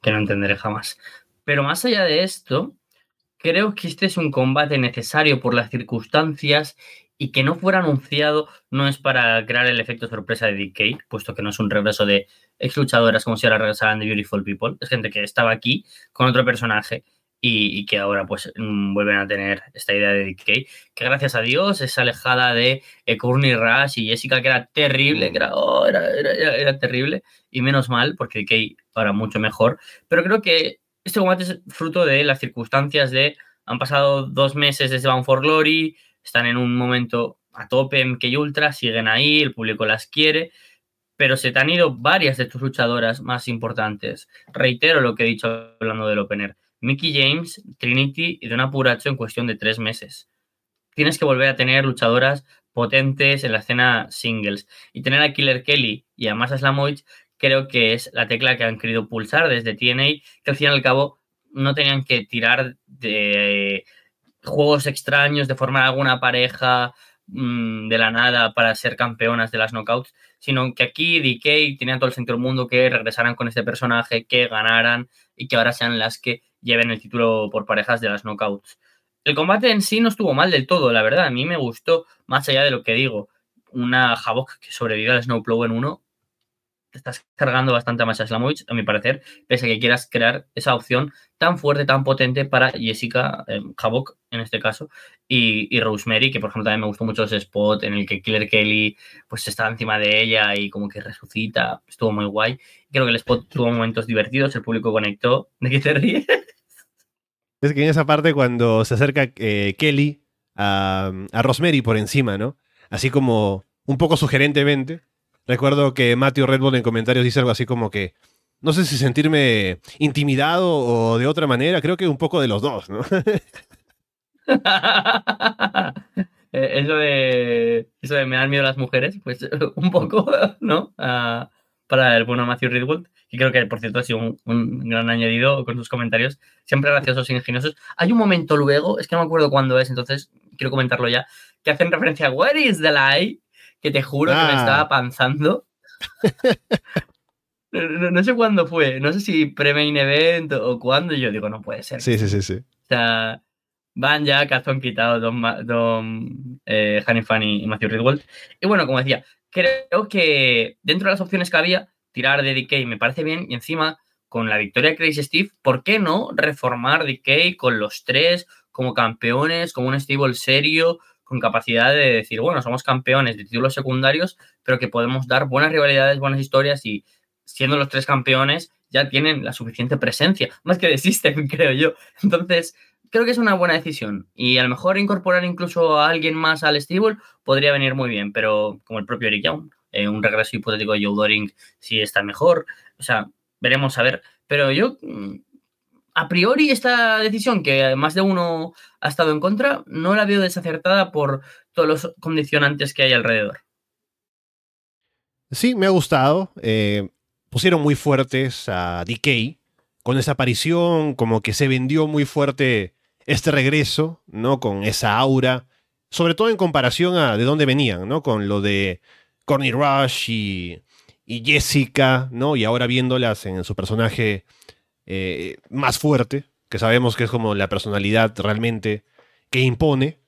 B: que no entenderé jamás. Pero más allá de esto, creo que este es un combate necesario por las circunstancias y que no fuera anunciado no es para crear el efecto sorpresa de DK, puesto que no es un regreso de ex luchadoras como si ahora regresaran de Beautiful People. Es gente que estaba aquí con otro personaje y, que ahora pues mm, vuelven a tener esta idea de DK, que gracias a Dios es alejada de eh, Courtney Rush y Jessica, que era terrible, que era, oh, era, era, terrible, y menos mal, porque DK ahora mucho mejor. Pero creo que este combate es fruto de las circunstancias de han pasado dos meses desde Bound for Glory, están en un momento a tope en que Ultra, siguen ahí, el público las quiere, pero se te han ido varias de tus luchadoras más importantes. Reitero lo que he dicho hablando del opener. Mickey James, Trinity y Donna Puracho en cuestión de tres meses. Tienes que volver a tener luchadoras potentes en la escena singles y tener a Killer Kelly y a Masa Slamovich creo que es la tecla que han querido pulsar desde TNA, que al fin y al cabo no tenían que tirar de juegos extraños, de formar alguna pareja mm, de la nada para ser campeonas de las knockouts, sino que aquí DK tenían todo el sentido del mundo que regresaran con este personaje, que ganaran y que ahora sean las que lleven el título por parejas de las knockouts. El combate en sí no estuvo mal del todo, la verdad. A mí me gustó, más allá de lo que digo, una Havok que sobrevive al Snowplow en uno. Te estás cargando bastante a Slamovich, a mi parecer, pese a que quieras crear esa opción tan fuerte, tan potente para Jessica eh, Havok, en este caso, y, Rosemary, que por ejemplo también me gustó mucho ese spot en el que Killer Kelly pues estaba encima de ella y como que resucita. Estuvo muy guay. Creo que el spot tuvo momentos divertidos, el público conectó. ¿De qué te ríes?
A: Es que en esa parte cuando se acerca eh, Kelly a, Rosemary por encima, ¿no? Así como un poco sugerentemente. Recuerdo que Matthew Redbone en comentarios dice algo así como que no sé si sentirme intimidado o de otra manera, creo que un poco de los dos, ¿no?
B: Eh, eso de eso de me dan miedo las mujeres, pues un poco, ¿no? Ah, para el bueno Matthew Ridwood, que creo que por cierto ha sido un, gran añadido con sus comentarios, siempre graciosos e ingeniosos. Hay un momento luego, es que no me acuerdo cuándo es, entonces quiero comentarlo ya, que hacen referencia a Where is the lie? Que te juro que me ah. estaba panzando. no, sé cuándo fue, no sé si pre-main event o cuándo, yo digo, no puede ser.
A: Sí, sí, sí, sí.
B: O sea, van ya calzón quitado Don, Don eh, Fanny y Matthew Ridwell. Y bueno, como decía, creo que dentro de las opciones que había, tirar de DK me parece bien y encima con la victoria de Crazy Steve, ¿por qué no reformar DK con los tres como campeones, como un stable serio, con capacidad de decir, bueno, somos campeones de títulos secundarios, pero que podemos dar buenas rivalidades, buenas historias y siendo los tres campeones ya tienen la suficiente presencia, más que de System, creo yo. Entonces, creo que es una buena decisión. Y a lo mejor incorporar incluso a alguien más al stable podría venir muy bien, pero como el propio Eric Young, eh, un regreso hipotético de Joe Doring si está mejor. O sea, veremos a ver. Pero yo, mm, a priori, esta decisión, que más de uno ha estado en contra, no la veo desacertada por todos los condicionantes que hay alrededor.
A: Sí, me ha gustado. Eh, pusieron muy fuertes a DK con esa aparición, como que se vendió muy fuerte este regreso, ¿no? Con esa aura, sobre todo en comparación a de dónde venían, ¿no? Con lo de Corny Rush y, Jessica, ¿no? Y ahora viéndolas en su personaje eh, más fuerte, que sabemos que es como la personalidad realmente que impone,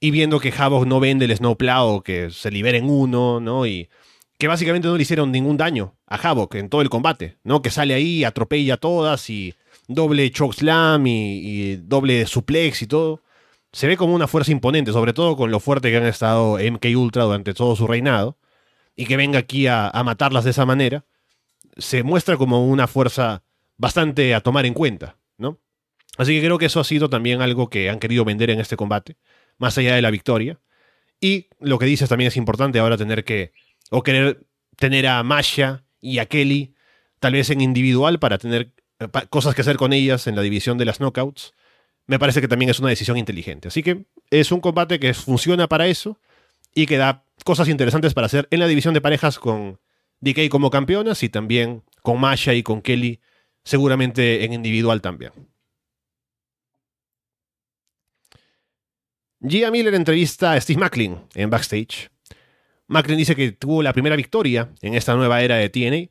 A: y viendo que Havok no vende el Snowplow, que se libera en uno, ¿no? Y que básicamente no le hicieron ningún daño a Havok en todo el combate, ¿no? Que sale ahí, atropella a todas y doble chokeslam y, y doble suplex y todo. Se ve como una fuerza imponente, sobre todo con lo fuerte que han estado MK Ultra durante todo su reinado. Y que venga aquí a, matarlas de esa manera, se muestra como una fuerza bastante a tomar en cuenta, ¿no? Así que creo que eso ha sido también algo que han querido vender en este combate, más allá de la victoria. Y lo que dices también es importante ahora tener que, o querer tener a Masha y a Kelly, tal vez en individual, para tener eh, cosas que hacer con ellas en la división de las knockouts, me parece que también es una decisión inteligente. Así que es un combate que funciona para eso y que da cosas interesantes para hacer en la división de parejas con DK como campeonas y también con Masha y con Kelly, seguramente en individual también. Gia Miller entrevista a Steve Macklin en backstage. Macklin dice que tuvo la primera victoria en esta nueva era de TNA.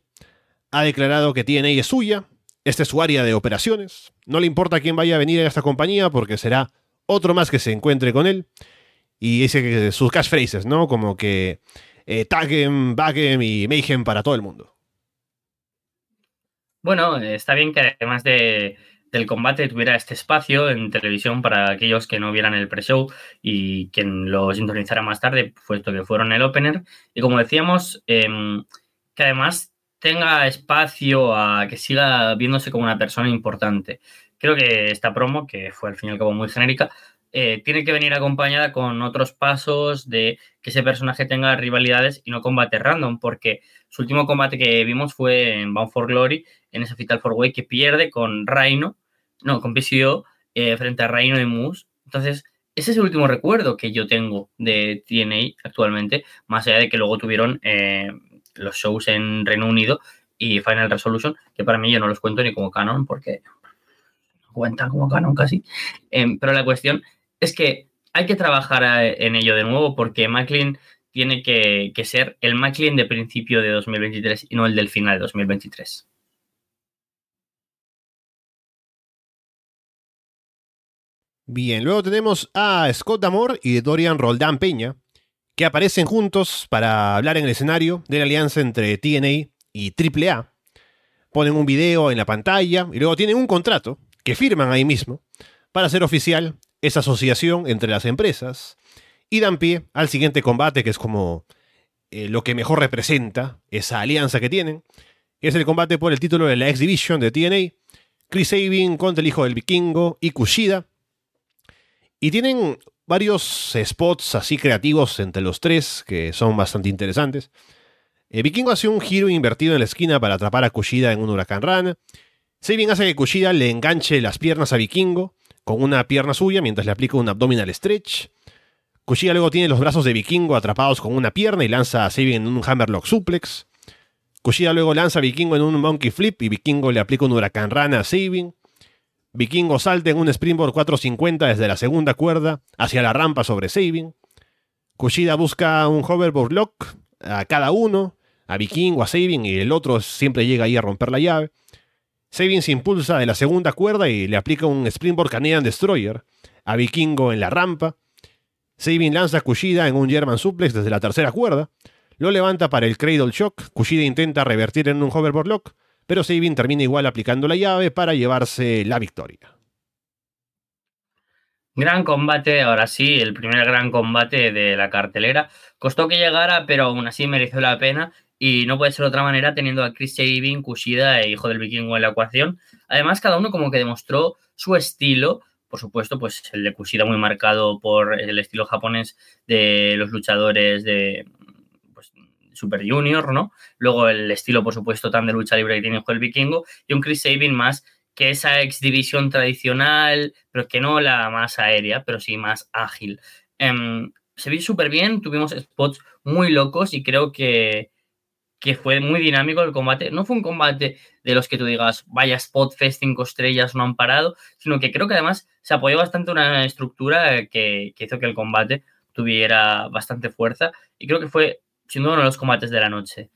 A: Ha declarado que TNA es suya esta es su área de operaciones. No le importa quién vaya a venir a esta compañía porque será otro más que se encuentre con él. Y dice que sus catchphrases, ¿no? Como que eh, Tagem, Bagem y Mayhem para todo el mundo.
B: Bueno, está bien que además de, del combate tuviera este espacio en televisión para aquellos que no vieran el pre-show y quien lo sintonizara más tarde, puesto que fueron el opener. Y como decíamos, em, que además tenga espacio a que siga viéndose como una persona importante. Creo que esta promo, que fue al fin y al cabo muy genérica, eh, tiene que venir acompañada con otros pasos de que ese personaje tenga rivalidades y no combate random, porque su último combate que vimos fue en Bound for Glory, en esa Fatal Four Way que pierde con Rhino, no, con PCO, eh, frente a Rhino y Moose. Entonces, ese es el último recuerdo que yo tengo de TNA actualmente, más allá de que luego tuvieron eh, los shows en Reino Unido y Final Resolution, que para mí yo no los cuento ni como canon porque cuentan como canon casi. Em, pero la cuestión es que hay que trabajar en ello de nuevo porque Maclean tiene que, que ser el Maclean de principio de 2023 y no el del final de 2023.
A: Bien, luego tenemos a Scott Damore y Dorian Roldán Peña, que aparecen juntos para hablar en el escenario de la alianza entre TNA y AAA. Ponen un video en la pantalla y luego tienen un contrato que firman ahí mismo para hacer oficial esa asociación entre las empresas y dan pie al siguiente combate que es como eh, lo que mejor representa esa alianza que tienen. Es el combate por el título de la X Division de TNA. Chris Sabin contra el hijo del vikingo y Kushida. Y tienen varios spots así creativos entre los tres que son bastante interesantes. El vikingo hace un giro invertido en la esquina para atrapar a Kushida en un huracán run. Sabin hace que Kushida le enganche las piernas a Vikingo con una pierna suya mientras le aplica un abdominal stretch. Kushida luego tiene los brazos de Vikingo atrapados con una pierna y lanza a Sabin en un hammerlock suplex. Kushida luego lanza a Vikingo en un monkey flip y Vikingo le aplica un huracán rana a Sabin. Vikingo salta en un springboard 450 desde la segunda cuerda hacia la rampa sobre Sabin. Kushida busca un hoverboard lock a cada uno, a Vikingo, a Sabin y el otro siempre llega ahí a romper la llave. Sabin se impulsa de la segunda cuerda y le aplica un Springboard Canadian Destroyer a Vikingo en la rampa. Sabin lanza a Kushida en un German Suplex desde la tercera cuerda. Lo levanta para el Cradle Shock. Kushida intenta revertir en un Hoverboard Lock, pero Sabin termina igual aplicando la llave para llevarse la victoria.
B: Gran combate, ahora sí, el primer gran combate de la cartelera. Costó que llegara, pero aún así mereció la pena y no puede ser de otra manera teniendo a Chris Sabin, Kushida e Hijo del Vikingo en la ecuación. Además, cada uno como que demostró su estilo. Por supuesto, pues el de Kushida muy marcado por el estilo japonés de los luchadores de pues, Super Junior, ¿no? Luego el estilo, por supuesto, tan de lucha libre que tiene Hijo del Vikingo. Y un Chris Sabin más que esa ex división tradicional, pero que no la más aérea, pero sí más ágil. Em, se vio súper bien, tuvimos spots muy locos y creo que, que fue muy dinámico el combate. No fue un combate de los que tú digas, vaya spot fest, cinco estrellas, no han parado, sino que creo que además se apoyó bastante una estructura que, hizo que el combate tuviera bastante fuerza y creo que fue siendo uno de los combates de la noche.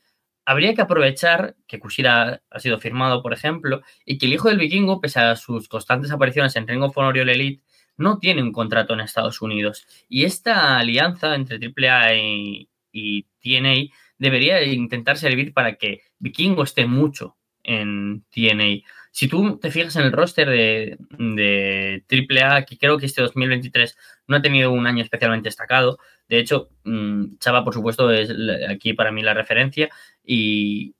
B: Habría que aprovechar que Kushida ha sido firmado, por ejemplo, y que el hijo del vikingo, pese a sus constantes apariciones en Ring of Honor y Elite, no tiene un contrato en Estados Unidos. Y esta alianza entre AAA y, y TNA debería intentar servir para que Vikingo esté mucho en TNA. Si tú te fijas en el roster de, de AAA, que creo que este 2023 no ha tenido un año especialmente destacado, de hecho, mm, Chava, por supuesto, es aquí para mí la referencia y,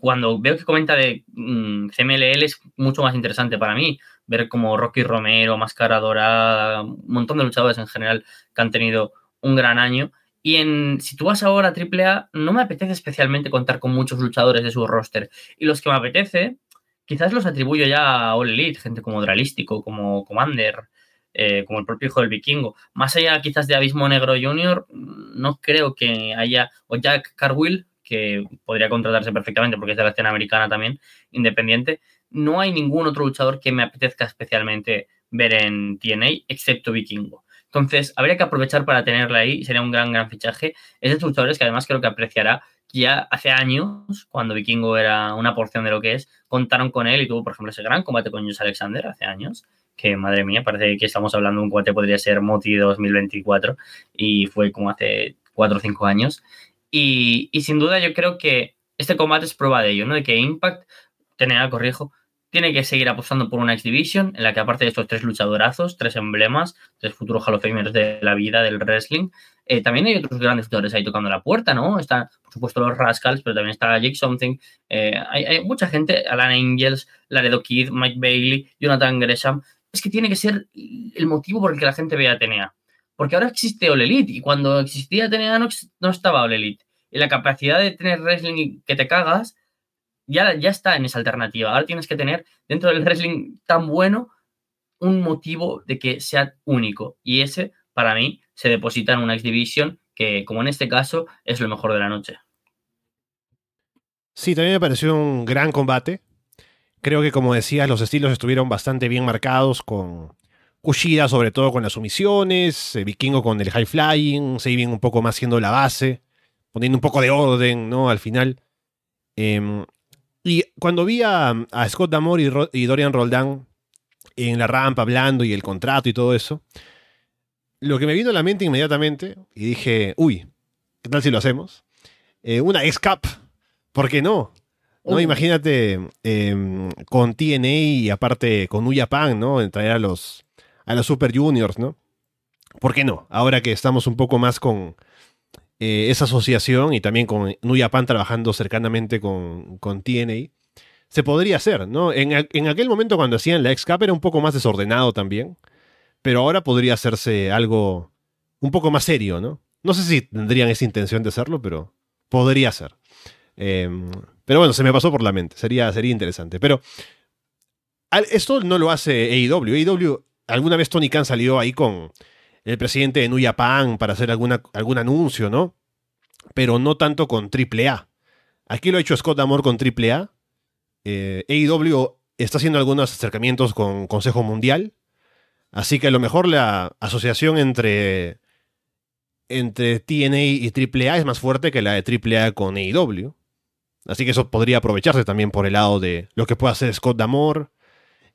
B: cuando veo que comenta de mm, CMLL es mucho más interesante para mí ver como Rocky Romero, Máscara Dorada, un montón de luchadores en general que han tenido un gran año y en, si tú vas ahora a AAA, no me apetece especialmente contar con muchos luchadores de su roster. Y los que me apetece, quizás los atribuyo ya a All Elite, gente como Dralístico, como Commander, eh, como el propio hijo del vikingo. Más allá quizás de Abismo Negro Junior, no creo que haya, o Jack Carwill, que podría contratarse perfectamente porque es de la escena americana también, independiente, no hay ningún otro luchador que me apetezca especialmente ver en TNA, excepto Vikingo. Entonces, habría que aprovechar para tenerla ahí, sería un gran, gran fichaje. Es de luchadores que además creo que apreciará ya hace años, cuando Vikingo era una porción de lo que es, contaron con él y tuvo, por ejemplo, ese gran combate con Jus Alexander hace años, que madre mía, parece que estamos hablando de un combate podría ser Moti 2024 y fue como hace 4 o 5 años. Y, y sin duda yo creo que este combate es prueba de ello, ¿no? De que Impact, tenía, corrijo, tiene que seguir apostando por una X-Division en la que aparte de estos tres luchadorazos, tres emblemas, tres futuros Hall of Famers de la vida del wrestling, eh, también hay otros grandes luchadores ahí tocando la puerta, ¿no? Están, por supuesto, los Rascals, pero también está Jake Something. Eh, hay, mucha gente, Alan Angels, Laredo Kid, Mike Bailey, Jonathan Gresham. Es que tiene que ser el motivo por el que la gente vea a TNA. Porque ahora existe All Elite y cuando existía TNA no, no estaba All Elite. Y la capacidad de tener wrestling que te cagas ya, ya está en esa alternativa. Ahora tienes que tener dentro del wrestling tan bueno un motivo de que sea único. Y ese, para mí, se deposita en una X Division que, como en este caso, es lo mejor de la noche.
A: Sí, también me pareció un gran combate. Creo que, como decías, los estilos estuvieron bastante bien marcados con Kushida, sobre todo con las sumisiones, eh, Vikingo con el high flying, Sabin un poco más siendo la base, poniendo un poco de orden, ¿no? Al final. Em, y cuando vi a, Scott Damore y, y, Dorian Roldán en la rampa hablando y el contrato y todo eso, lo que me vino a la mente inmediatamente, y dije, uy, ¿qué tal si lo hacemos? Eh, una X-Cup, ¿por qué no? ¿no? Uh. Imagínate em, con TNA y aparte con Uyapan, ¿no? Traer a los, a los Super Juniors, ¿no? ¿Por qué no? Ahora que estamos un poco más con eh, esa asociación y también con Nuyapan trabajando cercanamente con, con TNA, se podría hacer, ¿no? En, en, aquel momento cuando hacían la X-Cup era un poco más desordenado también, pero ahora podría hacerse algo un poco más serio, ¿no? No sé si tendrían esa intención de hacerlo, pero podría ser. Em, pero bueno, se me pasó por la mente. Sería, sería interesante. Pero esto no lo hace AEW. AEW, alguna vez Tony Khan salió ahí con el presidente de New Japan para hacer alguna, algún anuncio, ¿no? Pero no tanto con AAA. Aquí lo ha hecho Scott Amor con AAA. Eh, AEW está haciendo algunos acercamientos con Consejo Mundial. Así que a lo mejor la asociación entre, entre TNA y AAA es más fuerte que la de AAA con AEW. Así que eso podría aprovecharse también por el lado de lo que puede hacer Scott Damore.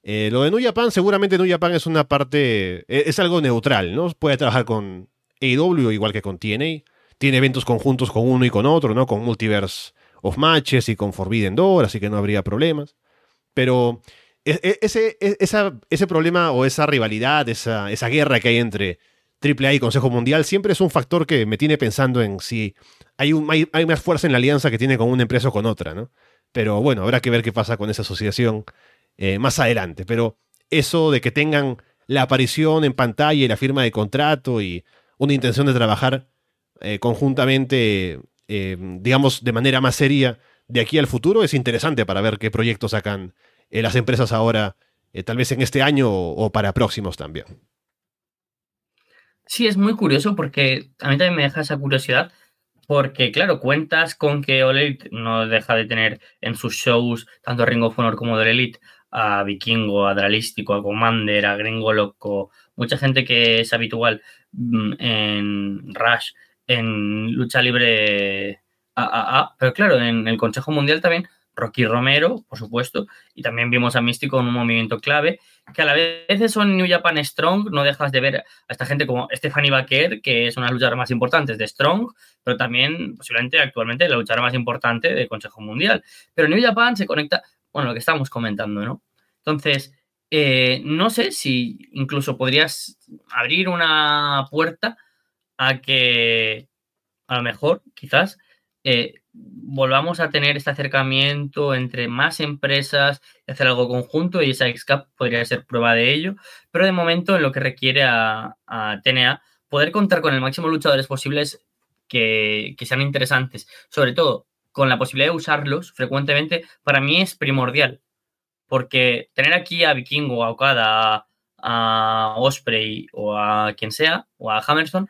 A: Eh, lo de New Japan, seguramente New Japan es una parte. E, es, algo neutral, ¿no? Puede trabajar con AEW igual que con TNA. Tiene eventos conjuntos con uno y con otro, ¿no? Con Multiverse of Matches y con Forbidden Door, así que no habría problemas. Pero e, e, ese, ese problema o esa rivalidad, esa, esa guerra que hay entre AAA y Consejo Mundial siempre es un factor que me tiene pensando en si hay, un, hay, más fuerza en la alianza que tiene con una empresa o con otra, ¿no? Pero bueno, habrá que ver qué pasa con esa asociación eh, más adelante. Pero eso de que tengan la aparición en pantalla y la firma de contrato y una intención de trabajar eh, conjuntamente, eh, digamos, de manera más seria de aquí al futuro es interesante para ver qué proyectos sacan las empresas ahora, tal vez en este año o para próximos también.
B: Sí, es muy curioso porque a mí también me deja esa curiosidad. Porque, claro, cuentas con que All Elite no deja de tener en sus shows, tanto Ring of Honor como The Elite, a Vikingo, a Dralístico, a Commander, a Gringo Loco, mucha gente que es habitual mm, en Rush, en lucha libre AAA, pero claro, en el Consejo Mundial también Rocky Romero, por supuesto, y también vimos a Místico en un movimiento clave, que a la vez son New Japan Strong, no dejas de ver a esta gente como Stephanie Baker, que es una luchadoras más importantes de Strong, pero también posiblemente actualmente la luchadora más importante del Consejo Mundial. Pero New Japan se conecta, bueno, lo que estábamos comentando, ¿no? Entonces, eh, no sé si incluso podrías abrir una puerta a que a lo mejor, quizás, eh, volvamos a tener este acercamiento entre más empresas y hacer algo conjunto y esa XCAP podría ser prueba de ello, pero de momento en lo que requiere a, TNA poder contar con el máximo luchadores posibles que, sean interesantes, sobre todo con la posibilidad de usarlos frecuentemente, para mí es primordial, porque tener aquí a Vikingo, a Okada, a Osprey o a quien sea, o a Hammerstone,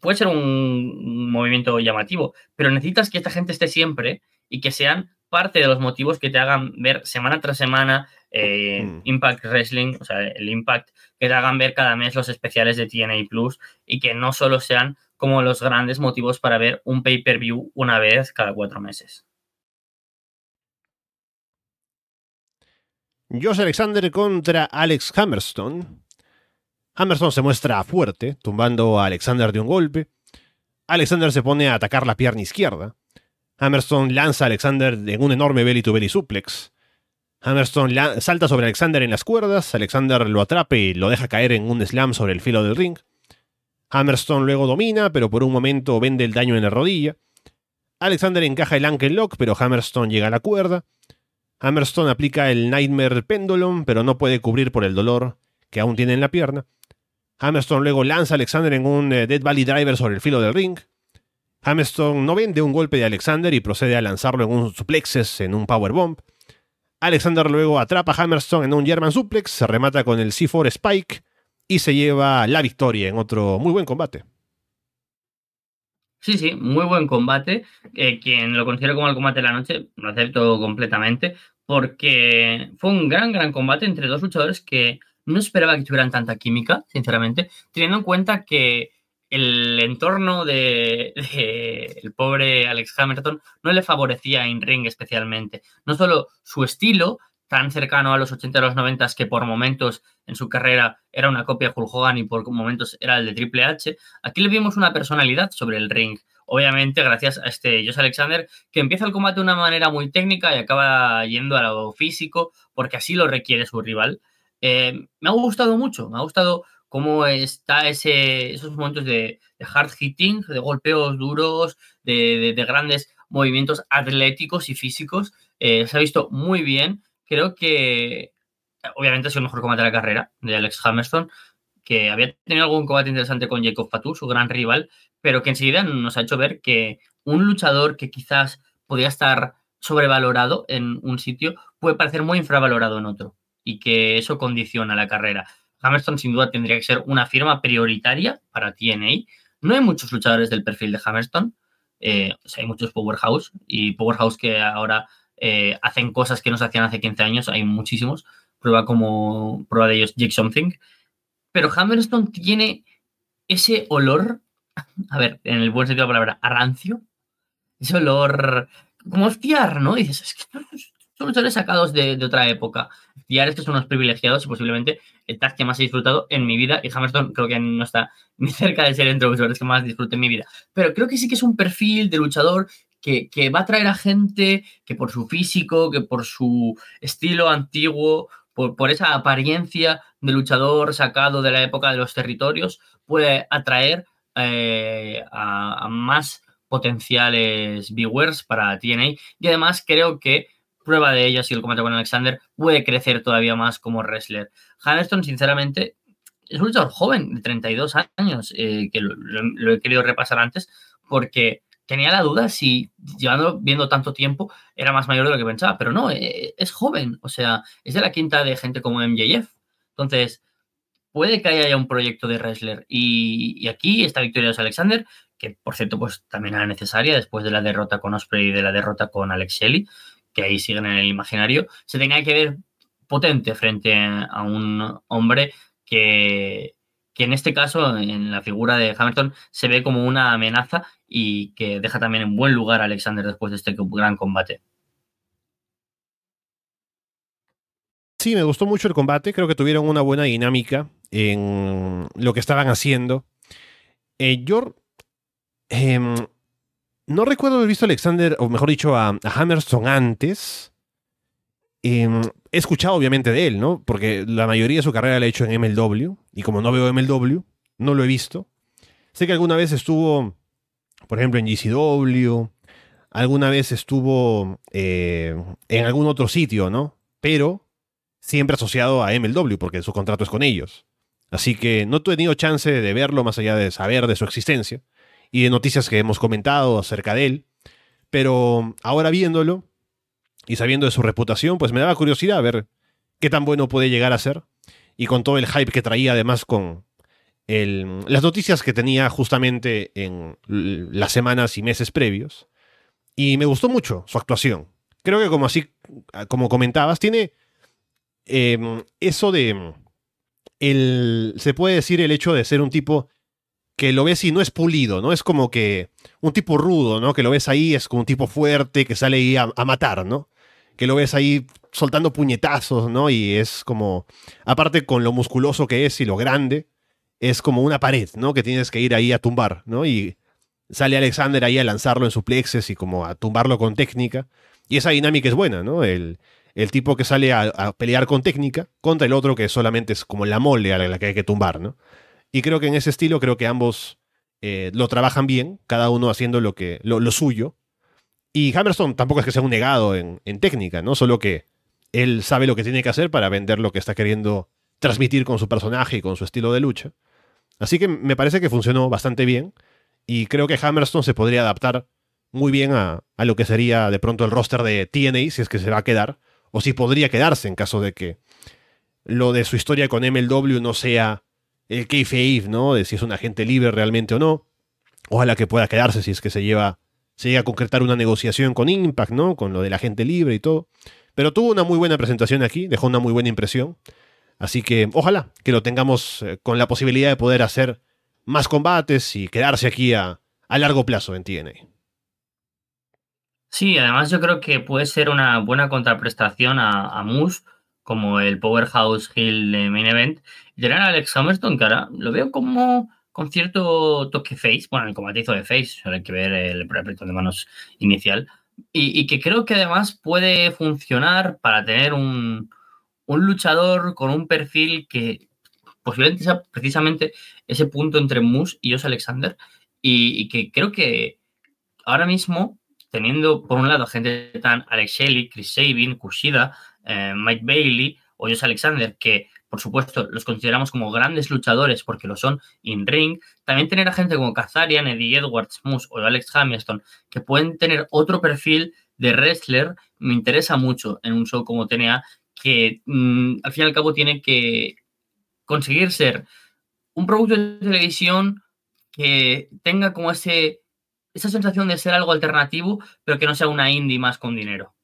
B: puede ser un movimiento llamativo, pero necesitas que esta gente esté siempre y que sean parte de los motivos que te hagan ver semana tras semana eh, mm. Impact Wrestling, o sea, el Impact, que te hagan ver cada mes los especiales de TNA Plus y que no solo sean como los grandes motivos para ver un pay-per-view una vez cada cuatro meses.
A: Josh Alexander contra Alex Hammerstone. Hammerstone se muestra fuerte, tumbando a Alexander de un golpe. Alexander se pone a atacar la pierna izquierda. Hammerstone lanza a Alexander en un enorme belly to belly suplex. Hammerstone salta sobre Alexander en las cuerdas, Alexander lo atrapa y lo deja caer en un slam sobre el filo del ring. Hammerstone luego domina, pero por un momento vende el daño en la rodilla. Alexander encaja el ankle lock, pero Hammerstone llega a la cuerda. Hammerstone aplica el Nightmare Pendulum, pero no puede cubrir por el dolor que aún tiene en la pierna. Hammerstone luego lanza a Alexander en un eh, Dead Valley Driver sobre el filo del ring. Hammerstone no vende un golpe de Alexander y procede a lanzarlo en un suplexes en un powerbomb. Alexander luego atrapa a Hammerstone en un German suplex, se remata con el C4 Spike y se lleva la victoria en otro muy buen combate.
B: Sí, sí, muy buen combate. Eh, quien lo considera como el combate de la noche, lo acepto completamente, porque fue un gran, gran combate entre dos luchadores que no esperaba que tuvieran tanta química, sinceramente, teniendo en cuenta que el entorno de, el pobre Alex Hamilton no le favorecía en ring especialmente. No solo su estilo, tan cercano a los 80 y los 90 que por momentos en su carrera era una copia de Hulk Hogan y por momentos era el de Triple H, aquí le vimos una personalidad sobre el ring. Obviamente, gracias a este Josh Alexander, que empieza el combate de una manera muy técnica y acaba yendo a lo físico, porque así lo requiere su rival. Eh, me ha gustado mucho, me ha gustado cómo está esos momentos de, hard hitting, de golpeos duros, de, grandes movimientos atléticos y físicos. Eh, se ha visto muy bien. Creo que obviamente ha sido el mejor combate de la carrera de Alex Hammerstone, que había tenido algún combate interesante con Jacob Fatu, su gran rival, pero que enseguida nos ha hecho ver que un luchador que quizás podía estar sobrevalorado en un sitio puede parecer muy infravalorado en otro y que eso condiciona la carrera. Hammerstone sin duda tendría que ser una firma prioritaria para TNA. No hay muchos luchadores del perfil de Hammerstone. Eh, hay muchos Powerhouse y Powerhouse que ahora eh, hacen cosas que no se hacían hace 15 años. Hay muchísimos. Prueba como prueba de ellos Jake Something. Pero Hammerstone tiene ese olor, a ver, en el buen sentido de la palabra, a. Ese olor como fiar, ¿no? dices, es que son luchadores sacados de, otra época. Ya estos son unos privilegiados y posiblemente el tag que más he disfrutado en mi vida. Y Hammerstone creo que no está ni cerca de ser entre los luchadores que más disfruté en mi vida. Pero creo que sí que es un perfil de luchador que, va a traer a gente que por su físico, que por su estilo antiguo, por, esa apariencia de luchador sacado de la época de los territorios, puede atraer eh, a, más potenciales viewers para TNA. Y además creo que prueba de ello, si el combate con Alexander puede crecer todavía más como wrestler. Hammerstone, sinceramente, es un luchador joven, de 32 años, eh, que lo, he querido repasar antes, porque tenía la duda si llevando viendo tanto tiempo era más mayor de lo que pensaba, pero no, eh, es joven, o sea, es de la quinta de gente como MJF. Entonces, puede que haya un proyecto de wrestler. Y, aquí esta victoria de Alexander, que por cierto, pues también era necesaria después de la derrota con Osprey y de la derrota con Alex Shelley que ahí siguen en el imaginario, se tenga que ver potente frente a un hombre que, que en este caso, en la figura de Hamilton, se ve como una amenaza y que deja también en buen lugar a Alexander después de este gran combate.
A: Sí, me gustó mucho el combate, creo que tuvieron una buena dinámica en lo que estaban haciendo. Eh, yo em, no recuerdo haber visto a Alexander, o mejor dicho, a, Hammerstone antes. Em, he escuchado obviamente de él, ¿no? Porque la mayoría de su carrera la ha hecho en MLW. Y como no veo MLW, no lo he visto. Sé que alguna vez estuvo, por ejemplo, en GCW. Alguna vez estuvo eh, en algún otro sitio, ¿no? Pero siempre asociado a MLW, porque su contrato es con ellos. Así que no he tenido chance de verlo más allá de saber de su existencia y de noticias que hemos comentado acerca de él. Pero ahora viéndolo y sabiendo de su reputación, pues me daba curiosidad ver qué tan bueno puede llegar a ser. Y con todo el hype que traía además con las noticias que tenía justamente en las semanas y meses previos. Y me gustó mucho su actuación. Creo que como así, como comentabas, tiene em, eso de... El, se puede decir el hecho de ser un tipo que lo ves y no es pulido, ¿no? Es como que un tipo rudo, ¿no? Que lo ves ahí, es como un tipo fuerte que sale ahí a, matar, ¿no? Que lo ves ahí soltando puñetazos, ¿no? Y es como, aparte con lo musculoso que es y lo grande, es como una pared, ¿no? Que tienes que ir ahí a tumbar, ¿no? Y sale Alexander ahí a lanzarlo en suplexes y como a tumbarlo con técnica. Y esa dinámica es buena, ¿no? El, el tipo que sale a, pelear con técnica contra el otro que solamente es como la mole a la que hay que tumbar, ¿no? Y creo que en ese estilo, creo que ambos eh, lo trabajan bien, cada uno haciendo lo, que, lo, suyo. Y Hammerstone tampoco es que sea un negado en, técnica, ¿no? Solo que él sabe lo que tiene que hacer para vender lo que está queriendo transmitir con su personaje y con su estilo de lucha. Así que me parece que funcionó bastante bien. Y creo que Hammerstone se podría adaptar muy bien a, a, lo que sería de pronto el roster de TNA, si es que se va a quedar, o si podría quedarse en caso de que lo de su historia con MLW no sea el kayfabe, ¿no? De si es un agente libre realmente o no. Ojalá que pueda quedarse si es que se lleva, se llega a concretar una negociación con Impact, ¿no? Con lo de la gente libre y todo. Pero tuvo una muy buena presentación aquí, dejó una muy buena impresión. Así que ojalá que lo tengamos eh, con la posibilidad de poder hacer más combates y quedarse aquí a, largo plazo en TNA.
B: Sí, además yo creo que puede ser una buena contraprestación a, Moose como el Powerhouse Hill de Main Event. Y tener a Alex Hammerstone, ahora lo veo como con cierto toque face. Bueno, el combate hizo de face, hay que ver el preapretón de manos inicial. Y, que creo que además puede funcionar para tener un, luchador con un perfil que posiblemente sea precisamente ese punto entre Moose y Josh Alexander. Y, que creo que ahora mismo, teniendo por un lado gente tan Alex Shelley, Chris Sabin, Kushida, eh, Mike Bailey o Josh Alexander, que por supuesto los consideramos como grandes luchadores porque lo son in ring, también tener a gente como Kazarian, Eddie Edwards, Moose o Alex Hamilton, que pueden tener otro perfil de wrestler, me interesa mucho en un show como TNA, que mmm, al fin y al cabo tiene que conseguir ser un producto de televisión que tenga como ese, esa sensación de ser algo alternativo, pero que no sea una indie más con dinero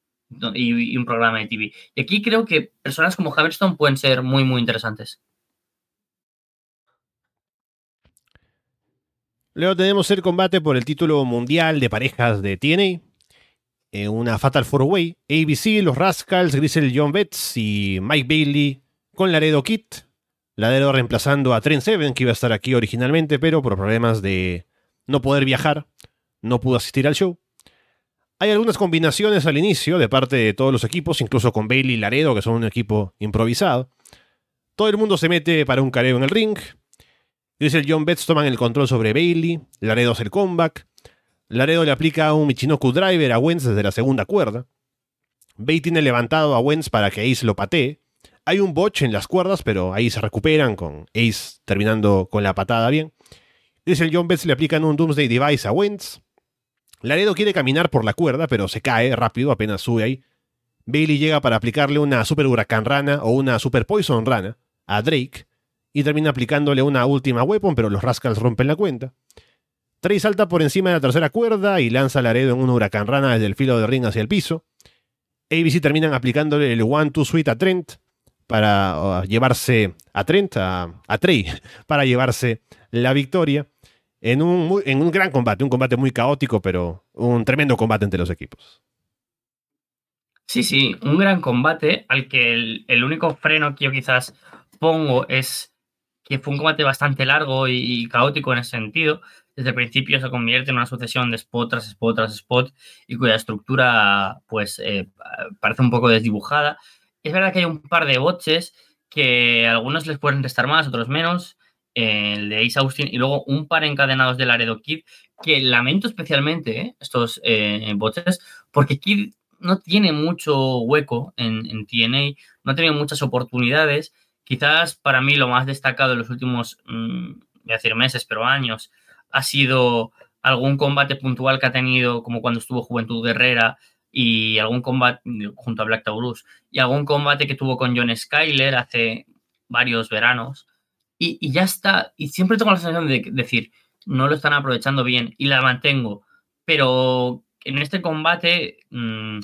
B: y, un programa de TV. Y aquí creo que personas como Hammerstone pueden ser muy, muy interesantes.
A: Luego tenemos el combate por el título mundial de parejas de TNA. Eh, una Fatal Four Way. ABC, los Rascals, Grisel John Betts y Mike Bailey con Laredo Kit. Laredo reemplazando a Trent Seven, que iba a estar aquí originalmente, pero por problemas de no poder viajar, no pudo asistir al show. Hay algunas combinaciones al inicio de parte de todos los equipos, incluso con Bailey y Laredo, que son un equipo improvisado. Todo el mundo se mete para un careo en el ring. Grisel John Betts toman el control sobre Bailey. Laredo hace el comeback. Laredo le aplica un Michinoku Driver a Wentz desde la segunda cuerda. Bay tiene levantado a Wentz para que Ace lo patee. Hay un botch en las cuerdas, pero ahí se recuperan con Ace terminando con la patada bien. Dice el John Betts le aplican un Doomsday Device a Wentz. Laredo quiere caminar por la cuerda, pero se cae rápido apenas sube ahí. Bailey llega para aplicarle una Super Huracán Rana o una Super Poison Rana a Drake y termina aplicándole una última weapon, pero los Rascals rompen la cuenta. Trey salta por encima de la tercera cuerda y lanza a Laredo en un huracán rana desde el filo de ring hacia el piso. ABC terminan aplicándole el one-two sweet a Trent para uh, llevarse a Trent, a, Trey, para llevarse la victoria en un, muy, en un gran combate, un combate muy caótico, pero un tremendo combate entre los equipos.
B: Sí, sí, un gran combate al que el, el único freno que yo quizás pongo es que fue un combate bastante largo y, caótico en ese sentido desde el principio se convierte en una sucesión de spot tras spot tras spot y cuya estructura pues eh, parece un poco desdibujada. Es verdad que hay un par de botches que a algunos les pueden restar más, otros menos, el de Ace Austin y luego un par encadenados de Laredo Kid que lamento especialmente eh, estos botches porque Kid no tiene mucho hueco en, TNA, no ha tenido muchas oportunidades. Quizás para mí lo más destacado en los últimos, mmm, voy a decir meses, pero años, ha sido algún combate puntual que ha tenido, como cuando estuvo Juventud Guerrera y algún combate junto a Black Taurus, y algún combate que tuvo con John Skyler hace varios veranos. Y, ya está. Y siempre tengo la sensación de decir, no lo están aprovechando bien y la mantengo. Pero en este combate, mmm,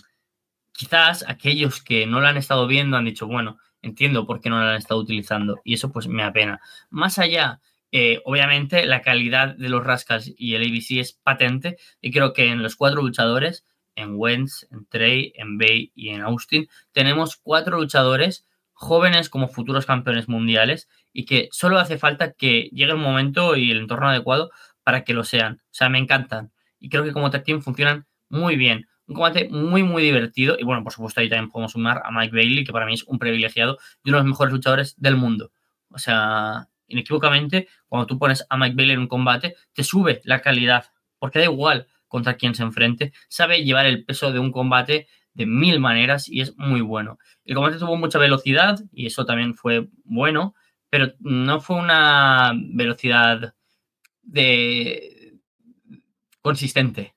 B: quizás aquellos que no lo han estado viendo han dicho, bueno, entiendo por qué no lo han estado utilizando. Y eso pues me apena. Más allá eh, obviamente la calidad de los Rascals y el ABC es patente y creo que en los cuatro luchadores, en Wentz, en Trey, en Bay y en Austin, tenemos cuatro luchadores jóvenes como futuros campeones mundiales y que solo hace falta que llegue el momento y el entorno adecuado para que lo sean. O sea, me encantan y creo que como tag team funcionan muy bien. Un combate muy, muy divertido. Y bueno, por supuesto, ahí también podemos sumar a Mike Bailey, que para mí es un privilegiado y uno de los mejores luchadores del mundo. O sea, inequívocamente, cuando tú pones a Mike Bailey en un combate, te sube la calidad, porque da igual contra quién se enfrente, sabe llevar el peso de un combate de mil maneras y es muy bueno. El combate tuvo mucha velocidad y eso también fue bueno, pero no fue una velocidad de consistente.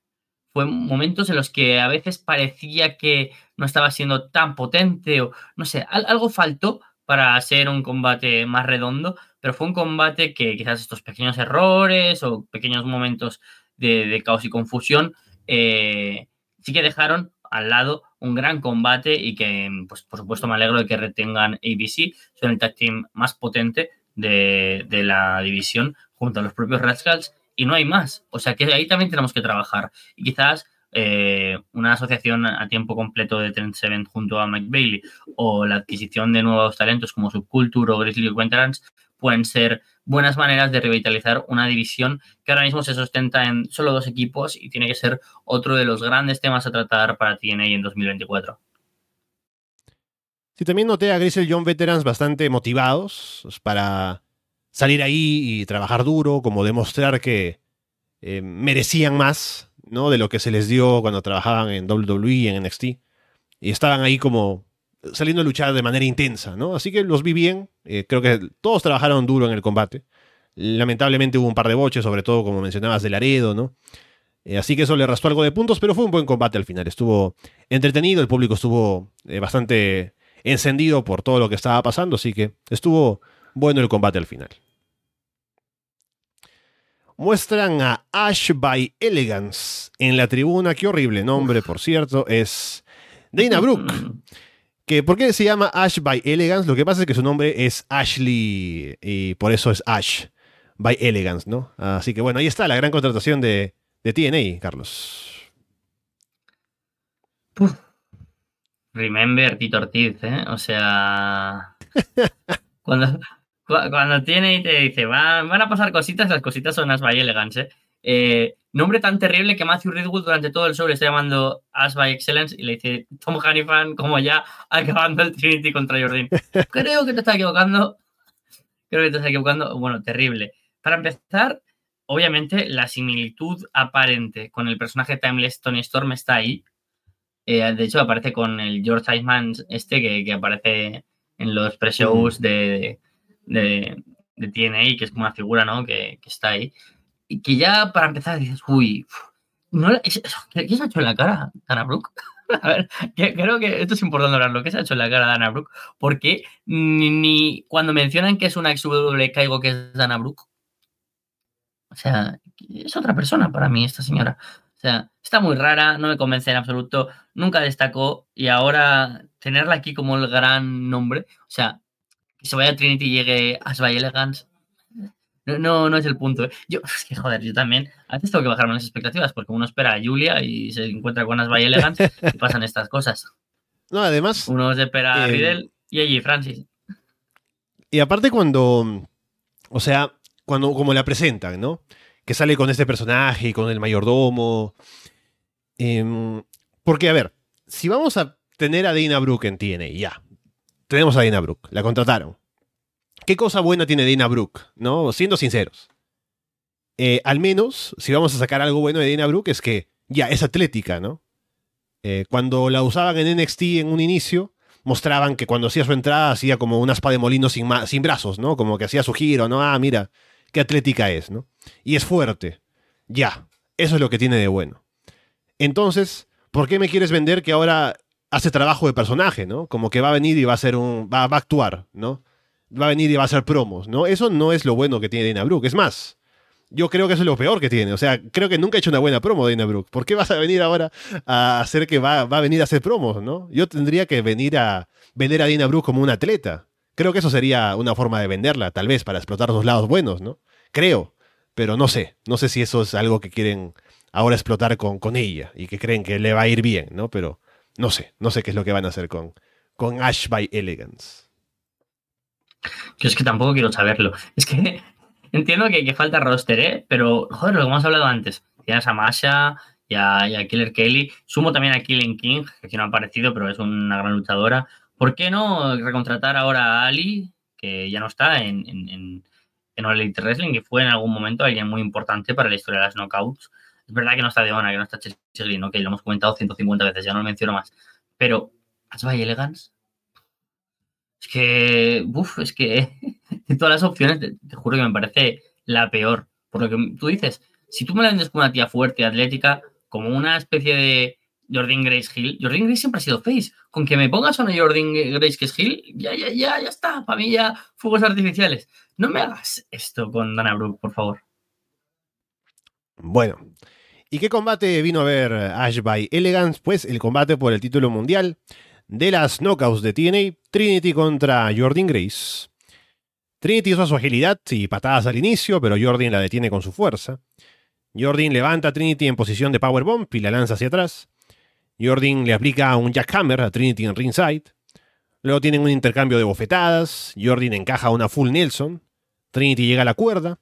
B: Fue momentos en los que a veces parecía que no estaba siendo tan potente o no sé, algo faltó para ser un combate más redondo, pero fue un combate que quizás estos pequeños errores o pequeños momentos de, caos y confusión eh, sí que dejaron al lado un gran combate y que, pues, por supuesto, me alegro de que retengan ABC. Son el tag team más potente de, la división junto a los propios Rascals y no hay más. O sea que ahí también tenemos que trabajar. Y quizás eh, una asociación a tiempo completo de Trent Seven junto a Mike Bailey o la adquisición de nuevos talentos como Subculture o Grizzly Veterans pueden ser buenas maneras de revitalizar una división que ahora mismo se sustenta en solo dos equipos y tiene que ser otro de los grandes temas a tratar para TNA en 2024.
A: Sí, también noté a Grizzly Young Veterans bastante motivados para salir ahí y trabajar duro, como demostrar que eh, merecían más ¿no? de lo que se les dio cuando trabajaban en WWE y en NXT. Y estaban ahí como saliendo a luchar de manera intensa, ¿no? Así que los vi bien. Eh, creo que todos trabajaron duro en el combate. Lamentablemente hubo un par de boches, sobre todo como mencionabas de Laredo, ¿no? Eh, así que eso le restó algo de puntos, pero fue un buen combate al final. Estuvo entretenido, el público estuvo eh, bastante encendido por todo lo que estaba pasando, así que estuvo bueno el combate al final. Muestran a Ash by Elegance en la tribuna. Qué horrible nombre, por cierto. Es Dana Brooke. ¿Por qué se llama Ash by Elegance? Lo que pasa es que su nombre es Ashley y por eso es Ash by Elegance, ¿no? Así que bueno, ahí está la gran contratación de, de TNA, Carlos.
B: Remember Tito Ortiz, ¿eh? O sea. cuando, cuando TNA te dice, van, van a pasar cositas, las cositas son Ash by Elegance, ¿eh? Eh, nombre tan terrible que Matthew Ridwood durante todo el show le está llamando As by Excellence y le dice Tom Hannifan como ya acabando el Trinity contra Jordan. Creo que te estás equivocando. Creo que te estás equivocando. Bueno, terrible. Para empezar, obviamente la similitud aparente con el personaje Timeless Tony Storm está ahí. Eh, de hecho, aparece con el George Eisman este que, aparece en los pre-shows de, de, de, TNA, que es como una figura, ¿no? Que, que está ahí que ya para empezar dices, uy, ¿qué, se ha hecho en la cara, Dana Brooke? A ver, creo que esto es importante hablarlo. ¿Qué se ha hecho en la cara de Dana Brooke? Porque ni, cuando mencionan que es una ex W caigo que es Dana Brooke. O sea, es otra persona para mí esta señora. O sea, está muy rara, no me convence en absoluto, nunca destacó y ahora tenerla aquí como el gran nombre, o sea, que se vaya a Trinity y llegue Ashley Elegance, no, no es el punto. ¿eh? Yo, es que joder, yo también a veces tengo que bajarme las expectativas porque uno espera a Julia y se encuentra con Asbay Elegance y pasan estas cosas.
A: No, además.
B: Uno se espera a eh, Riddle y allí Francis.
A: Y aparte, cuando. O sea, cuando como la presentan, ¿no? Que sale con este personaje y con el mayordomo. Em, porque, a ver, si vamos a tener a Dana Brooke en TNA, ya. Tenemos a Dana Brooke, la contrataron. ¿Qué cosa buena tiene Dana Brooke? ¿No? Siendo sinceros. Eh, al menos, si vamos a sacar algo bueno de Dana Brooke, es que ya es atlética, ¿no? Eh, cuando la usaban en NXT en un inicio, mostraban que cuando hacía su entrada hacía como una espada de molino sin, sin brazos, ¿no? Como que hacía su giro, ¿no? Ah, mira, qué atlética es, ¿no? Y es fuerte. Ya, eso es lo que tiene de bueno. Entonces, ¿por qué me quieres vender que ahora hace trabajo de personaje, ¿no? Como que va a venir y va a ser un. va, va a actuar, ¿no? Va a venir y va a hacer promos, ¿no? Eso no es lo bueno que tiene Dana Brooke. Es más, yo creo que eso es lo peor que tiene. O sea, creo que nunca ha hecho una buena promo Dana Brooke. ¿Por qué vas a venir ahora a hacer que va, va a venir a hacer promos, no? Yo tendría que venir a vender a Dana Brooke como una atleta. Creo que eso sería una forma de venderla, tal vez, para explotar los lados buenos, ¿no? Creo, pero no sé. No sé si eso es algo que quieren ahora explotar con, con ella y que creen que le va a ir bien, ¿no? Pero no sé, no sé qué es lo que van a hacer con, con Ash by Elegance.
B: Yo es que tampoco quiero saberlo. Es que entiendo que, falta roster, ¿eh? Pero, joder, lo que hemos hablado antes. Tienes a Masha y a, Killer Kelly. Sumo también a Killing King, que aquí no ha aparecido, pero es una gran luchadora. ¿Por qué no recontratar ahora a Ali, que ya no está en, en, en, en Elite Wrestling, que fue en algún momento alguien muy importante para la historia de las knockouts? Es verdad que no está Deona, que no está que lo hemos comentado 150 veces, ya no lo menciono más. Pero, Asbay Elegance es que, uff, es que de todas las opciones, te, juro que me parece la peor. Por lo que tú dices, si tú me la vendes como una tía fuerte, atlética, como una especie de, Jordan Grace Hill. Jordan Grace siempre ha sido face. Con que me pongas una Jordan Grace que es Hill, ya, ya, ya, ya está. Para mí ya, fuegos artificiales. No me hagas esto con Dana Brooke, por favor.
A: Bueno. ¿Y qué combate vino a ver Ash by Elegance? Pues el combate por el título mundial de las knockouts de TNA, Trinity contra Jordan Grace. Trinity usa su agilidad y patadas al inicio, pero Jordan la detiene con su fuerza. Jordan levanta a Trinity en posición de powerbomb y la lanza hacia atrás. Jordan le aplica un jackhammer a Trinity en ringside. Luego tienen un intercambio de bofetadas. Jordan encaja una full Nelson. Trinity llega a la cuerda.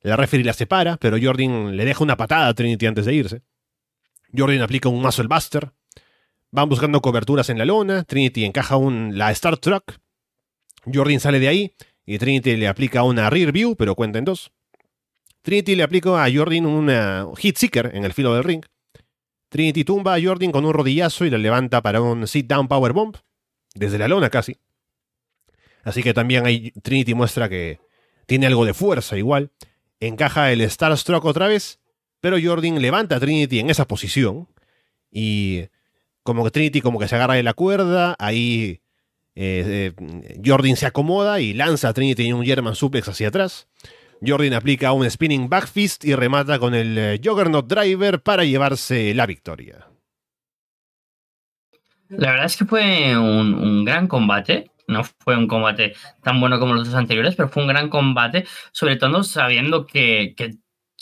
A: La referee la separa, pero Jordan le deja una patada a Trinity antes de irse. Jordan aplica un muscle buster. Van buscando coberturas en la lona. Trinity encaja un, la Star Truck. Jordan sale de ahí y Trinity le aplica una rear view, pero cuenta en dos. Trinity le aplica a Jordan una hit seeker en el filo del ring. Trinity tumba a Jordan con un rodillazo y le levanta para un sit down power bomb, desde la lona casi. Así que también ahí Trinity muestra que tiene algo de fuerza igual. Encaja el Starstruck otra vez, pero Jordan levanta a Trinity en esa posición y como que Trinity como que se agarra de la cuerda, ahí eh, eh, Jordan se acomoda y lanza a Trinity en un German suplex hacia atrás. Jordan aplica un spinning backfist y remata con el eh, Juggernaut Driver para llevarse la victoria.
B: La verdad es que fue un, gran combate. No fue un combate tan bueno como los dos anteriores, pero fue un gran combate, sobre todo sabiendo que,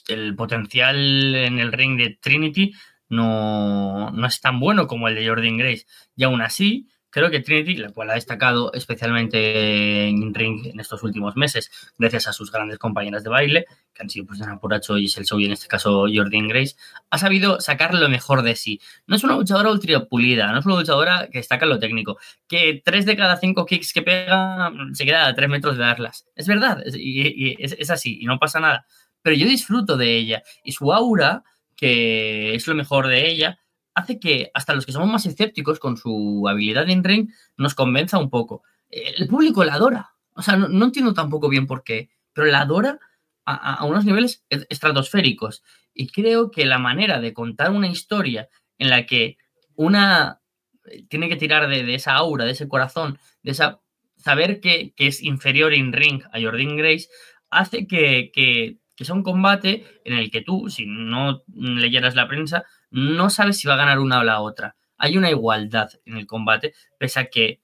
B: el potencial en el ring de Trinity no, no, es tan bueno como el de Jordan Grace. Y aún así, Creo que Trinity, la cual ha destacado especialmente en ring en estos últimos meses, gracias a sus grandes compañeras de baile, que han sido pues Ana Puracho y el Show y en este caso Jordan Grace, ha sabido sacar lo mejor de sí. No es una luchadora ultra pulida, no es una luchadora que destaca lo técnico, que tres de cada cinco kicks que pega se queda a tres metros de darlas. Es verdad, y, es así, y no pasa nada. Pero yo disfruto de ella y su aura, que es lo mejor de ella, hace que hasta los que somos más escépticos con su habilidad en ring nos convenza un poco. El público la adora. O sea, no, entiendo tampoco bien por qué, pero la adora a, unos niveles estratosféricos. Y creo que la manera de contar una historia en la que una tiene que tirar de, esa aura, de ese corazón, de esa saber que, es inferior en ring a Jordan Grace, hace que, que, que sea un combate en el que tú, si no leyeras la prensa, no sabes si va a ganar una o la otra. Hay una igualdad en el combate, pese a que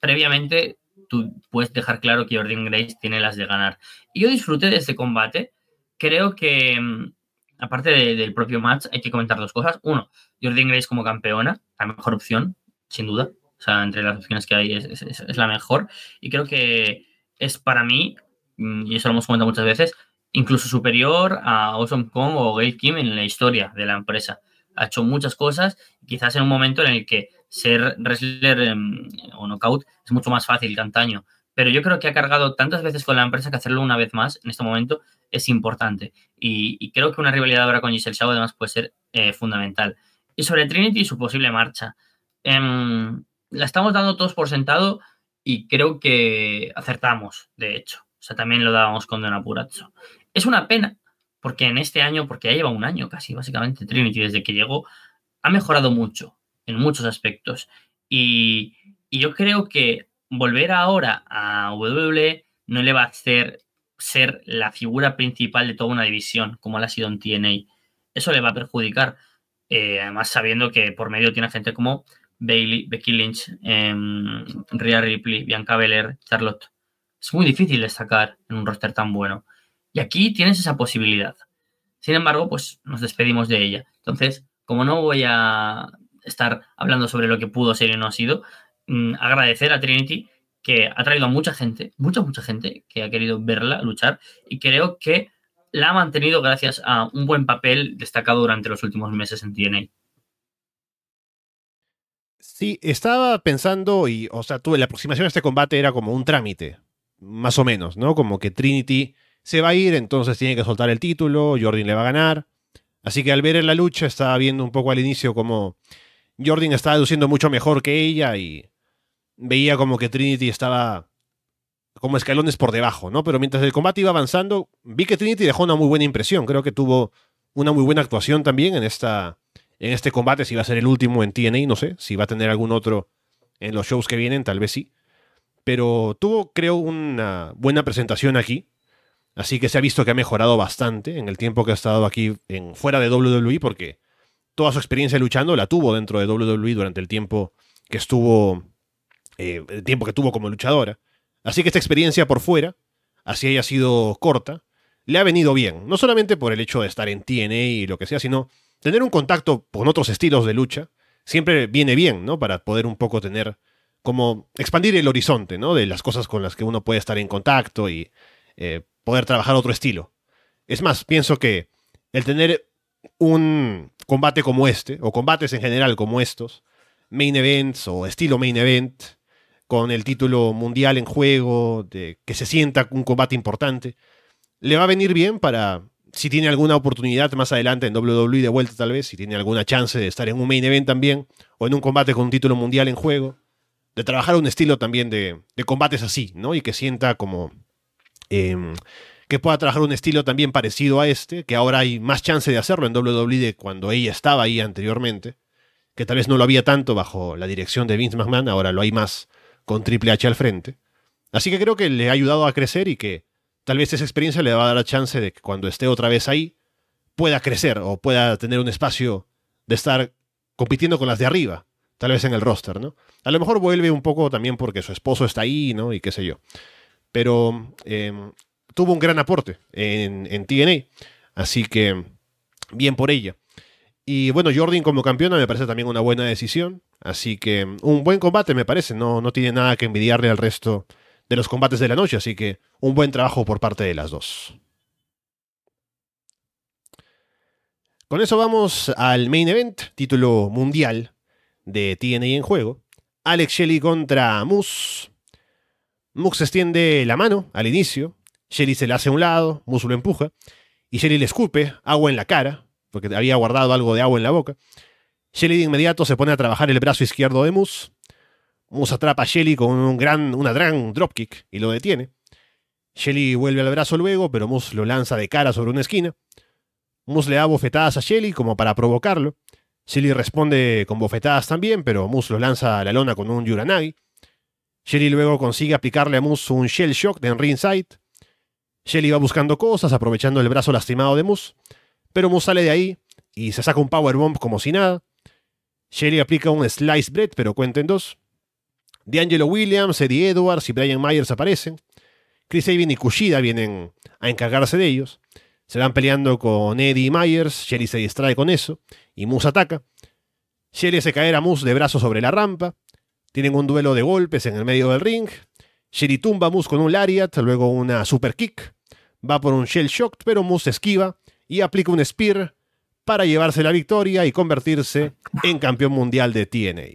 B: previamente tú puedes dejar claro que Jordan Grace tiene las de ganar. Y yo disfruté de este combate. Creo que, mm, aparte del propio match, hay que comentar dos cosas. Uno, Jordan Grace como campeona, la mejor opción, sin duda. O sea, entre las opciones que hay es, la mejor. Y creo que es para mí, mm, y eso lo hemos comentado muchas veces, incluso superior a Awesome Kong o Gail Kim en la historia de la empresa ha hecho muchas cosas, quizás en un momento en el que ser wrestler em, o knockout es mucho más fácil que antaño. Pero yo creo que ha cargado tantas veces con la empresa que hacerlo una vez más en este momento es importante. Y, creo que una rivalidad ahora con Giselle Shaw además puede ser eh, fundamental. Y sobre Trinity y su posible marcha. Em, la estamos dando todos por sentado y creo que acertamos, de hecho. O sea, también lo dábamos con Don Apurazzo. Es una pena porque en este año, porque ya lleva un año casi, básicamente, Trinity desde que llegó, ha mejorado mucho en muchos aspectos. Y, yo creo que volver ahora a WWE no le va a hacer ser la figura principal de toda una división, como la ha sido en TNA. Eso le va a perjudicar. Eh, además, sabiendo que por medio tiene gente como Bailey, Becky Lynch, eh, Rhea Ripley, Bianca Belair, Charlotte. Es muy difícil destacar en un roster tan bueno. Y aquí tienes esa posibilidad. Sin embargo, pues nos despedimos de ella. Entonces, como no voy a estar hablando sobre lo que pudo ser y no ha sido, mm, agradecer a Trinity que ha traído a mucha gente, mucha, mucha gente que ha querido verla luchar y creo que la ha mantenido gracias a un buen papel destacado durante los últimos meses en TNA.
A: Sí, estaba pensando y, o sea, tuve la aproximación a este combate era como un trámite, más o menos, ¿no? Como que Trinity se va a ir, entonces tiene que soltar el título, Jordan le va a ganar. Así que al ver en la lucha estaba viendo un poco al inicio como Jordan estaba luciendo mucho mejor que ella y veía como que Trinity estaba como escalones por debajo, ¿no? Pero mientras el combate iba avanzando, vi que Trinity dejó una muy buena impresión. Creo que tuvo una muy buena actuación también en esta, en este combate, si va a ser el último en TNA, no sé, si va a tener algún otro en los shows que vienen, tal vez sí. Pero tuvo, creo, una buena presentación aquí. Así que se ha visto que ha mejorado bastante en el tiempo que ha estado aquí en, fuera de WWE, porque toda su experiencia luchando la tuvo dentro de WWE durante el tiempo que estuvo, eh, el tiempo que tuvo como luchadora. Así que esta experiencia por fuera, así haya sido corta, le ha venido bien. No solamente por el hecho de estar en TNA y lo que sea, sino tener un contacto con otros estilos de lucha. Siempre viene bien, ¿no? Para poder un poco tener como expandir el horizonte, ¿no? De las cosas con las que uno puede estar en contacto y eh, poder trabajar otro estilo. Es más, pienso que el tener un combate como este, o combates en general como estos, main events o estilo main event, con el título mundial en juego, de que se sienta un combate importante, le va a venir bien para si tiene alguna oportunidad más adelante en WWE de vuelta tal vez, si tiene alguna chance de estar en un main event también, o en un combate con un título mundial en juego, de trabajar un estilo también de, combates así, ¿no? Y que sienta como... Em, que pueda trabajar un estilo también parecido a este, que ahora hay más chance de hacerlo en WWE de cuando ella estaba ahí anteriormente, que tal vez no lo había tanto bajo la dirección de Vince McMahon, ahora lo hay más con Triple H al frente. Así que creo que le ha ayudado a crecer y que tal vez esa experiencia le va a dar la chance de que cuando esté otra vez ahí pueda crecer o pueda tener un espacio de estar compitiendo con las de arriba, tal vez en el roster, ¿no? A lo mejor vuelve un poco también porque su esposo está ahí, ¿no? Y qué sé yo. Pero em, tuvo un gran aporte en, en TNA, así que bien por ella. Y bueno, Jordan como campeona me parece también una buena decisión. Así que un buen combate me parece. No, no tiene nada que envidiarle al resto de los combates de la noche. Así que un buen trabajo por parte de las dos. Con eso vamos al main event, título mundial de TNA en juego. Alex Shelley contra Moose. Moose extiende la mano al inicio. Shelley se le hace a un lado, Moose lo empuja. Y Shelley le escupe agua en la cara porque había guardado algo de agua en la boca. Shelly de inmediato se pone a trabajar el brazo izquierdo de Moose. Moose atrapa a Shelly con un gran, una gran dropkick y lo detiene. Shelly vuelve al brazo luego, pero Moose lo lanza de cara sobre una esquina. Moose le da bofetadas a Shelly como para provocarlo. Shelly responde con bofetadas también, pero Moose lo lanza a la lona con un Yuranagi. Shelly luego consigue aplicarle a Moose un Shell Shock de ringside. Shelly va buscando cosas, aprovechando el brazo lastimado de Moose. Pero Moose sale de ahí y se saca un powerbomb como si nada. Shelly aplica un slice bread, pero cuenta en dos. D'Angelo Williams, Eddie Edwards y Brian Myers aparecen. Chris Sabin y Kushida vienen a encargarse de ellos. Se van peleando con Eddie y Myers. Shelly se distrae con eso y Moose ataca. Shelly hace caer a Moose de brazos sobre la rampa. Tienen un duelo de golpes en el medio del ring. Shelly tumba a Moose con un lariat, luego una super kick. Va por un shell shock, pero Moose esquiva y aplica un spear para llevarse la victoria y convertirse en campeón mundial de TNA.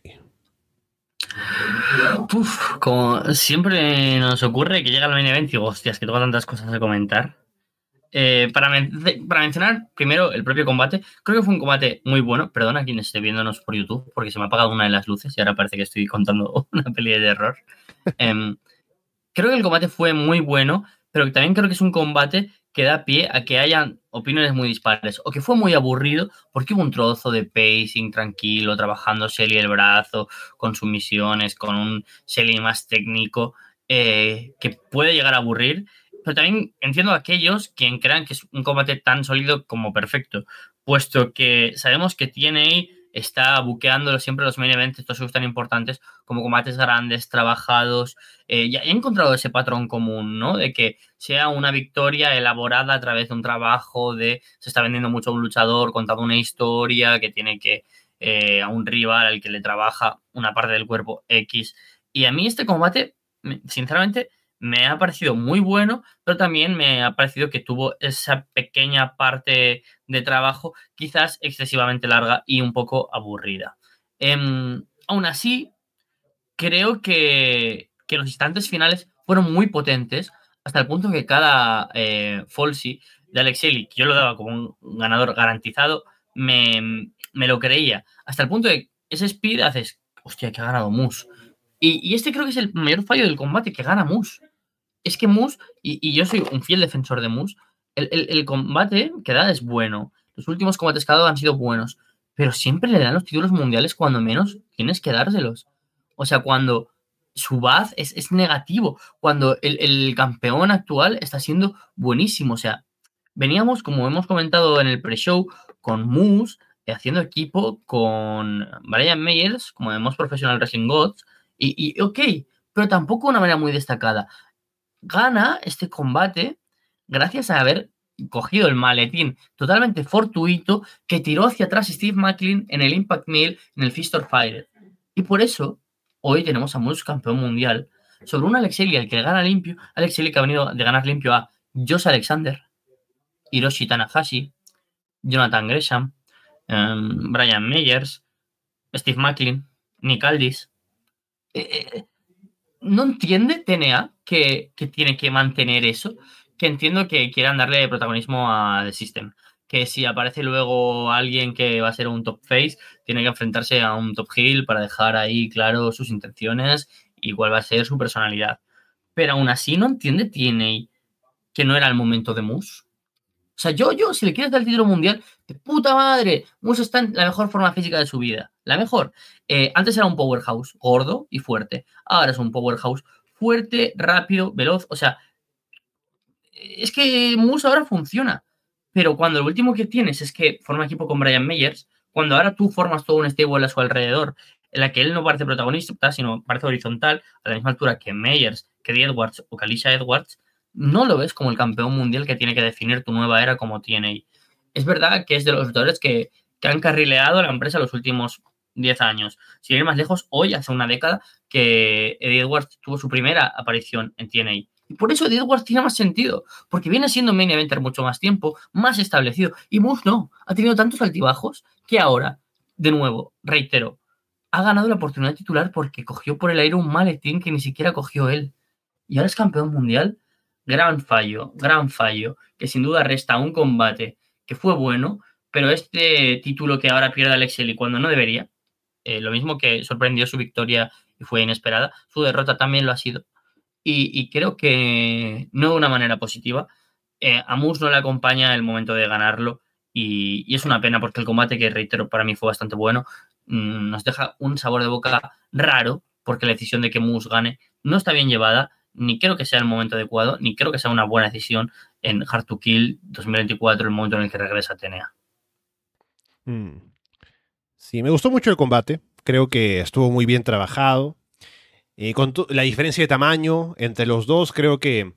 B: como siempre nos ocurre que llega el main event y hostias, que tengo tantas cosas a comentar. Eh, para, para, mencionar primero el propio combate, creo que fue un combate muy bueno. Perdona a quien esté viéndonos por YouTube, porque se me ha apagado una de las luces y ahora parece que estoy contando una peli de error. Em, creo que el combate fue muy bueno, pero también creo que es un combate que da pie a que hayan opiniones muy dispares o que fue muy aburrido porque hubo un trozo de pacing tranquilo, trabajando Shelly el brazo, con sus misiones, con un Shelly más técnico, eh, que puede llegar a aburrir. Pero también entiendo a aquellos quien crean que es un combate tan sólido como perfecto, puesto que sabemos que tiene está buqueando siempre los main events, estos shows tan importantes como combates grandes, trabajados. Eh, he encontrado ese patrón común, ¿no? De que sea una victoria elaborada a través de un trabajo, de se está vendiendo mucho a un luchador, contando una historia que tiene que eh, a un rival al que le trabaja una parte del cuerpo X. Y a mí este combate, sinceramente, me ha parecido muy bueno, pero también me ha parecido que tuvo esa pequeña parte de trabajo quizás excesivamente larga y un poco aburrida. Em, aún así, creo que, los instantes finales fueron muy potentes hasta el punto que cada eh, Falsy de Alex Shelley, que yo lo daba como un ganador garantizado, me, lo creía. Hasta el punto de que ese speed haces, hostia, que ha ganado Moose. Y, y, este creo que es el mayor fallo del combate, que gana Moose es que Moose, y, yo soy un fiel defensor de Moose, el, combate que da es bueno. Los últimos combates que ha dado han sido buenos. pero siempre le dan los títulos mundiales cuando menos tienes que dárselos. O sea, cuando su baz es, negativo, cuando el, campeón actual está siendo buenísimo. O sea, veníamos, como hemos comentado en el pre-show, con Moose eh, haciendo equipo con Brian Meyers, como vemos Professional Wrestling Gods, y, y ok, pero tampoco de una manera muy destacada. Gana este combate gracias a haber cogido el maletín totalmente fortuito que tiró hacia atrás Steve McLean en el Impact Mill en el Fist of Fire. Y por eso hoy tenemos a Moose campeón mundial sobre un Alex al que gana limpio, Alex Shelley que ha venido de ganar limpio a Josh Alexander, Hiroshi Tanahashi, Jonathan Gresham, em, Brian Meyers, Steve McLean, Nick Aldis. Eh, eh, no entiende TNA que, tiene que mantener eso que entiendo que quieran darle protagonismo a The System. Que si aparece luego alguien que va a ser un top face, tiene que enfrentarse a un top heel para dejar ahí claro sus intenciones y cuál va a ser su personalidad. Pero aún así no entiende tiene que no era el momento de Moose. O sea, yo, yo, si le quieres dar el título mundial, de puta madre, Moose está en la mejor forma física de su vida. La mejor. Eh, antes era un powerhouse gordo y fuerte. Ahora es un powerhouse fuerte, rápido, veloz. O sea, es que Moose ahora funciona. Pero cuando lo último que tienes es que forma equipo con Brian Meyers, cuando ahora tú formas todo un stable a su alrededor, en la que él no parece protagonista, sino parece horizontal, a la misma altura que Meyers, que Edwards o Kalisha Edwards, no lo ves como el campeón mundial que tiene que definir tu nueva era como TNA. Es verdad que es de los luchadores que, que han carrileado a la empresa los últimos 10 años. Si ir más lejos, hoy, hace una década, que Eddie Edwards tuvo su primera aparición en TNA. Y por eso Eddie Edwards tiene más sentido, porque viene siendo main eventer mucho más tiempo, más establecido. Y Moose no, ha tenido tantos altibajos que ahora, de nuevo, reitero, ha ganado la oportunidad titular porque cogió por el aire un maletín que ni siquiera cogió él. Y ahora es campeón mundial. Gran fallo, gran fallo, que sin duda resta un combate que fue bueno, pero este título que ahora pierde Alex y cuando no debería, eh, lo mismo que sorprendió su victoria y fue inesperada, su derrota también lo ha sido y, creo que no de una manera positiva. Eh, a Moose no le acompaña el momento de ganarlo y, es una pena porque el combate, que reitero, para mí fue bastante bueno, mm, nos deja un sabor de boca raro porque la decisión de que Moose gane no está bien llevada, ni creo que sea el momento adecuado, ni creo que sea una buena decisión en Hard to Kill 2024, el momento en el que regresa Atenea.
A: Mm. Sí, me gustó mucho el combate. Creo que estuvo muy bien trabajado. Eh, con la diferencia de tamaño entre los dos, creo que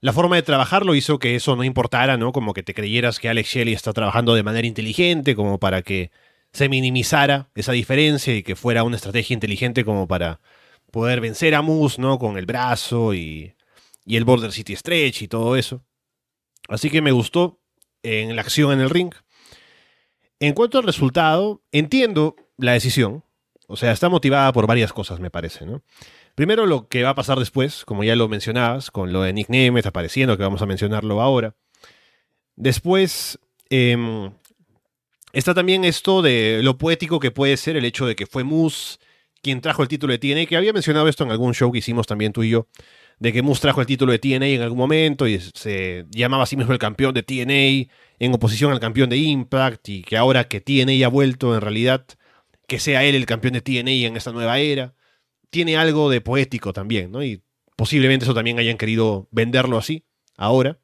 A: la forma de trabajarlo hizo que eso no importara, ¿no? Como que te creyeras que Alex Shelley está trabajando de manera inteligente, como para que se minimizara esa diferencia y que fuera una estrategia inteligente como para poder vencer a Moose, ¿no? Con el brazo y, y el Border City Stretch y todo eso. Así que me gustó en la acción en el ring. En cuanto al resultado, entiendo la decisión. O sea, está motivada por varias cosas, me parece, ¿no? Primero lo que va a pasar después, como ya lo mencionabas, con lo de Nick Nemeth apareciendo, que vamos a mencionarlo ahora. Después em, está también esto de lo poético que puede ser el hecho de que fue Moose quien trajo el título de TNA, que había mencionado esto en algún show que hicimos también tú y yo, de que Moose trajo el título de TNA en algún momento y se llamaba a sí mismo el campeón de TNA en oposición al campeón de Impact y que ahora que TNA ha vuelto en realidad, que sea él el campeón de TNA en esta nueva era tiene algo de poético también, ¿no? Y posiblemente eso también hayan querido venderlo así, ahora.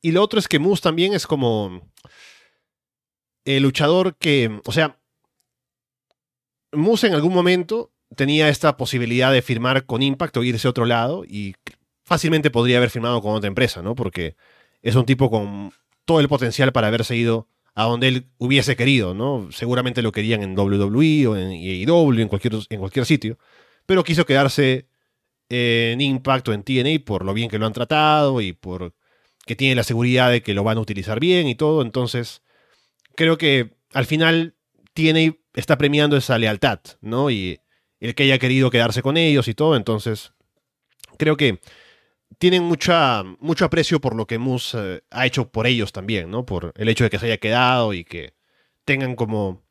A: Y lo otro es que Moose también es como el luchador que, o sea, Moose en algún momento tenía esta posibilidad de firmar con Impact o irse a otro lado y fácilmente podría haber firmado con otra empresa, ¿no? Porque es un tipo con todo el potencial para haberse ido a donde él hubiese querido, ¿no? Seguramente lo querían en WWE o en AEW, en cualquier, en cualquier sitio, pero quiso quedarse en Impact o en TNA por lo bien que lo han tratado y por que tiene la seguridad de que lo van a utilizar bien y todo, entonces creo que al final TNA está premiando esa lealtad, ¿no? Y el que haya querido quedarse con ellos y todo, entonces creo que tienen mucha, mucho aprecio por lo que Moose eh, ha hecho por ellos también, ¿no? Por el hecho de que se haya quedado y que tengan como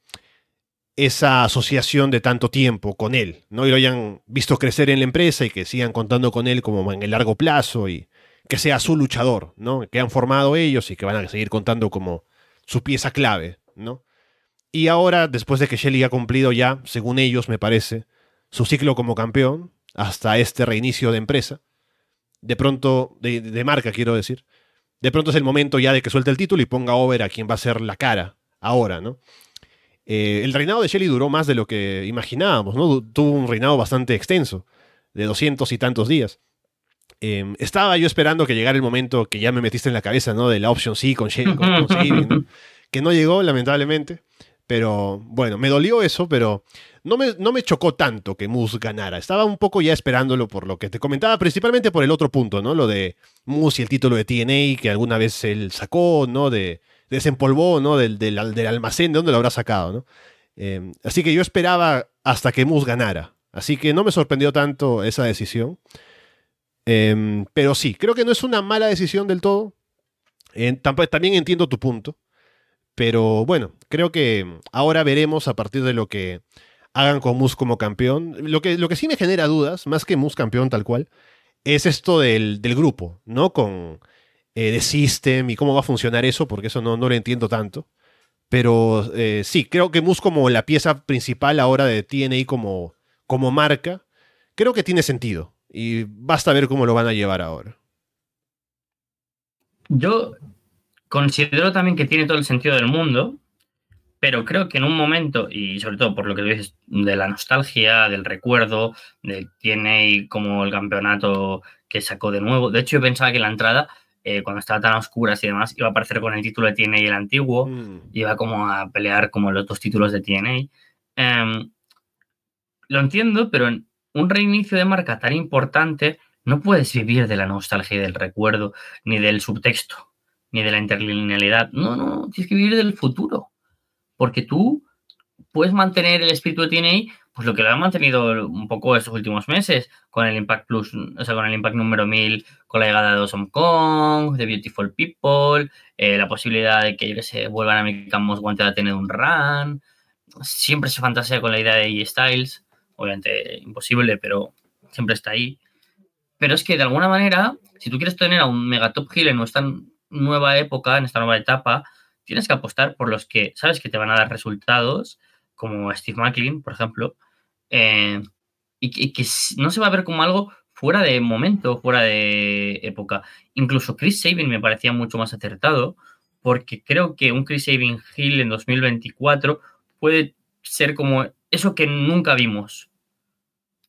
A: esa asociación de tanto tiempo con él, ¿no? Y lo hayan visto crecer en la empresa y que sigan contando con él como en el largo plazo y que sea su luchador, ¿no? Que han formado ellos y que van a seguir contando como su pieza clave, ¿no? Y ahora, después de que Shelly ha cumplido ya, según ellos me parece, su ciclo como campeón, hasta este reinicio de empresa, de pronto, de, marca quiero decir, de pronto es el momento ya de que suelte el título y ponga over a quien va a ser la cara ahora, ¿no? Eh, el reinado de Shelly duró más de lo que imaginábamos, ¿no? Tuvo un reinado bastante extenso, de doscientos y tantos días. Em, estaba yo esperando que llegara el momento que ya me metiste en la cabeza, ¿no? De la opción sí con Shelly, con, que no llegó, lamentablemente. Pero bueno, me dolió eso, pero no me, no me chocó tanto que Moose ganara. Estaba un poco ya esperándolo por lo que te comentaba, principalmente por el otro punto, ¿no? Lo de Moose y el título de TNA que alguna vez él sacó, ¿no? De, desempolvó, ¿no? Del, del, almacén, ¿de dónde lo habrá sacado, ¿no? Em, así que yo esperaba hasta que Moose ganara. Así que no me sorprendió tanto esa decisión. Em, pero sí, creo que no es una mala decisión del todo. también entiendo tu punto. Pero bueno, creo que ahora veremos a partir de lo que hagan con Mus como campeón. Lo que, lo que sí me genera dudas, más que Mus campeón tal cual, es esto del, grupo, ¿no? Con eh, The System y cómo va a funcionar eso, porque eso no, no lo entiendo tanto. Pero eh, sí, creo que Mus como la pieza principal ahora de TNA como, como marca, creo que tiene sentido. Y basta ver cómo lo van a llevar ahora.
B: Yo Considero también que tiene todo el sentido del mundo, pero creo que en un momento, y sobre todo por lo que dices de la nostalgia, del recuerdo, de tiene como el campeonato que sacó de nuevo. De hecho, yo pensaba que la entrada, eh, cuando estaba tan a oscuras y demás, iba a aparecer con el título de TNA el antiguo, mm. iba como a pelear como los dos títulos de TNA. Em, lo entiendo, pero en un reinicio de marca tan importante, no puedes vivir de la nostalgia y del recuerdo, ni del subtexto ni de la interlinealidad. No, no, tienes que vivir del futuro. Porque tú puedes mantener el espíritu de TNA, pues lo que lo ha mantenido un poco estos últimos meses, con el Impact Plus, o sea, con el Impact número 1000, con la llegada de Awesome Kong, de Beautiful People, eh, la posibilidad de que, se vuelvan a American Most Wanted a tener un run. Siempre se fantasea con la idea de E Styles, obviamente imposible, pero siempre está ahí. Pero es que de alguna manera, si tú quieres tener a un megatop heel no es tan nueva época, en esta nueva etapa, tienes que apostar por los que sabes que te van a dar resultados, como Steve McLean, por ejemplo, eh, y, que, no se va a ver como algo fuera de momento, fuera de época. Incluso Chris Sabin me parecía mucho más acertado, porque creo que un Chris Sabin Hill en 2024 puede ser como eso que nunca vimos.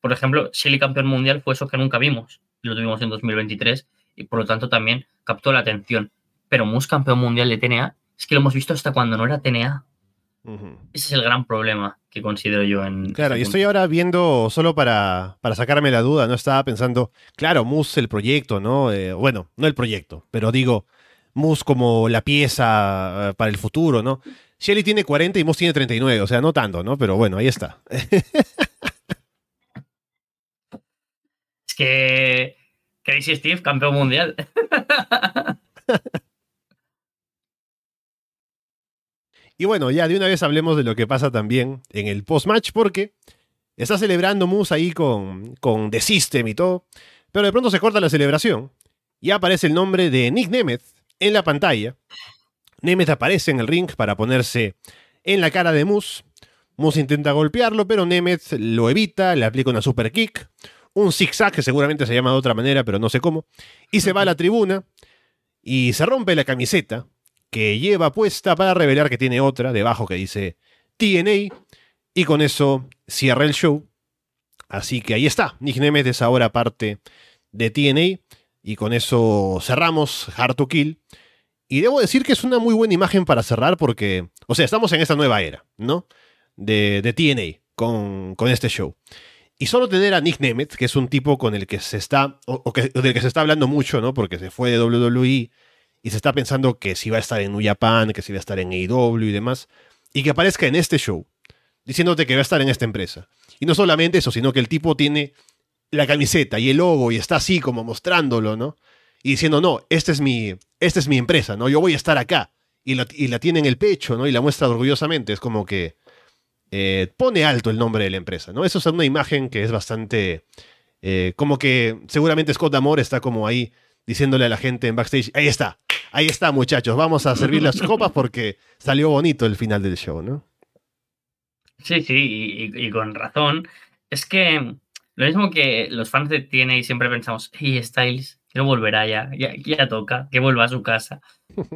B: Por ejemplo, Shelly campeón mundial fue eso que nunca vimos. Lo tuvimos en 2023 y por lo tanto también captó la atención. Pero Mus campeón mundial de TNA, es que lo hemos visto hasta cuando no era TNA. Ese es el gran problema que considero yo en.
A: Claro, este y estoy ahora viendo, solo para, para, sacarme la duda, ¿no? Estaba pensando, claro, Mus el proyecto, ¿no? Eh, bueno, no el proyecto, pero digo, Mus como la pieza eh, para el futuro, ¿no? Shelly tiene 40 y Mus tiene 39, o sea, no tanto, ¿no? Pero bueno, ahí está.
B: es que Crazy Steve, campeón mundial.
A: y bueno, ya de una vez hablemos de lo que pasa también en el post-match, porque está celebrando Moose ahí con, con The System y todo, pero de pronto se corta la celebración y aparece el nombre de Nick Nemeth en la pantalla. Nemeth aparece en el ring para ponerse en la cara de Moose. Moose intenta golpearlo, pero Nemeth lo evita, le aplica una super kick un zigzag, que seguramente se llama de otra manera, pero no sé cómo, y se va a la tribuna y se rompe la camiseta que lleva puesta para revelar que tiene otra debajo que dice TNA y con eso cierra el show. Así que ahí está, Nick Nemeth es ahora parte de TNA y con eso cerramos Hard to Kill. Y debo decir que es una muy buena imagen para cerrar porque, o sea, estamos en esta nueva era, ¿no? De, TNA con, con este show. Y solo tener a Nick Nemeth, que es un tipo con el que se está, o, del que se está hablando mucho, ¿no? Porque se fue de WWE y se está pensando que si va a estar en New Japan, que si va a estar en AEW y demás, y que aparezca en este show, diciéndote que va a estar en esta empresa. Y no solamente eso, sino que el tipo tiene la camiseta y el logo y está así como mostrándolo, ¿no? Y diciendo, no, esta es mi, esta es mi empresa, ¿no? Yo voy a estar acá. Y la, y la tiene en el pecho, ¿no? Y la muestra orgullosamente. Es como que eh, pone alto el nombre de la empresa, ¿no? Eso es una imagen que es bastante... Eh, como que seguramente Scott Damore está como ahí diciéndole a la gente en backstage, ahí está, ahí está muchachos, vamos a servir las copas porque salió bonito el final del show, ¿no?
B: Sí, sí, y, con razón. Es que lo mismo que los fans de TNA siempre pensamos, hey, Styles, no volverá ya, ya, ya toca, que vuelva a su casa.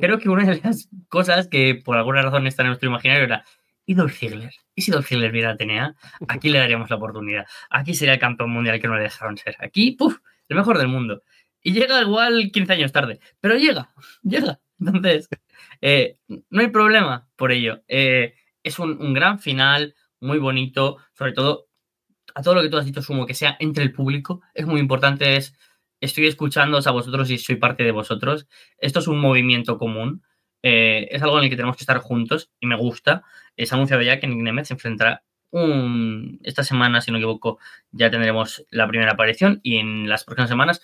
B: Creo que una de las cosas que por alguna razón está en nuestro imaginario era, ¿y Dolph Ziggler? ¿Y si Dolph Ziggler viera a TNA? Aquí le daríamos la oportunidad. Aquí sería el campeón mundial que no le dejaron ser. Aquí, ¡puf! El mejor del mundo. Y llega igual 15 años tarde, pero llega, llega. Entonces, eh, no hay problema por ello. Eh, es un, un, gran final, muy bonito, sobre todo a todo lo que tú has dicho, Sumo, que sea entre el público, es muy importante, es, estoy escuchándoos a vosotros y soy parte de vosotros. Esto es un movimiento común, eh, es algo en el que tenemos que estar juntos y me gusta. Ha anunciado ya que Nick Nemeth se enfrentará esta semana, si no me equivoco, ya tendremos la primera aparición y en las próximas semanas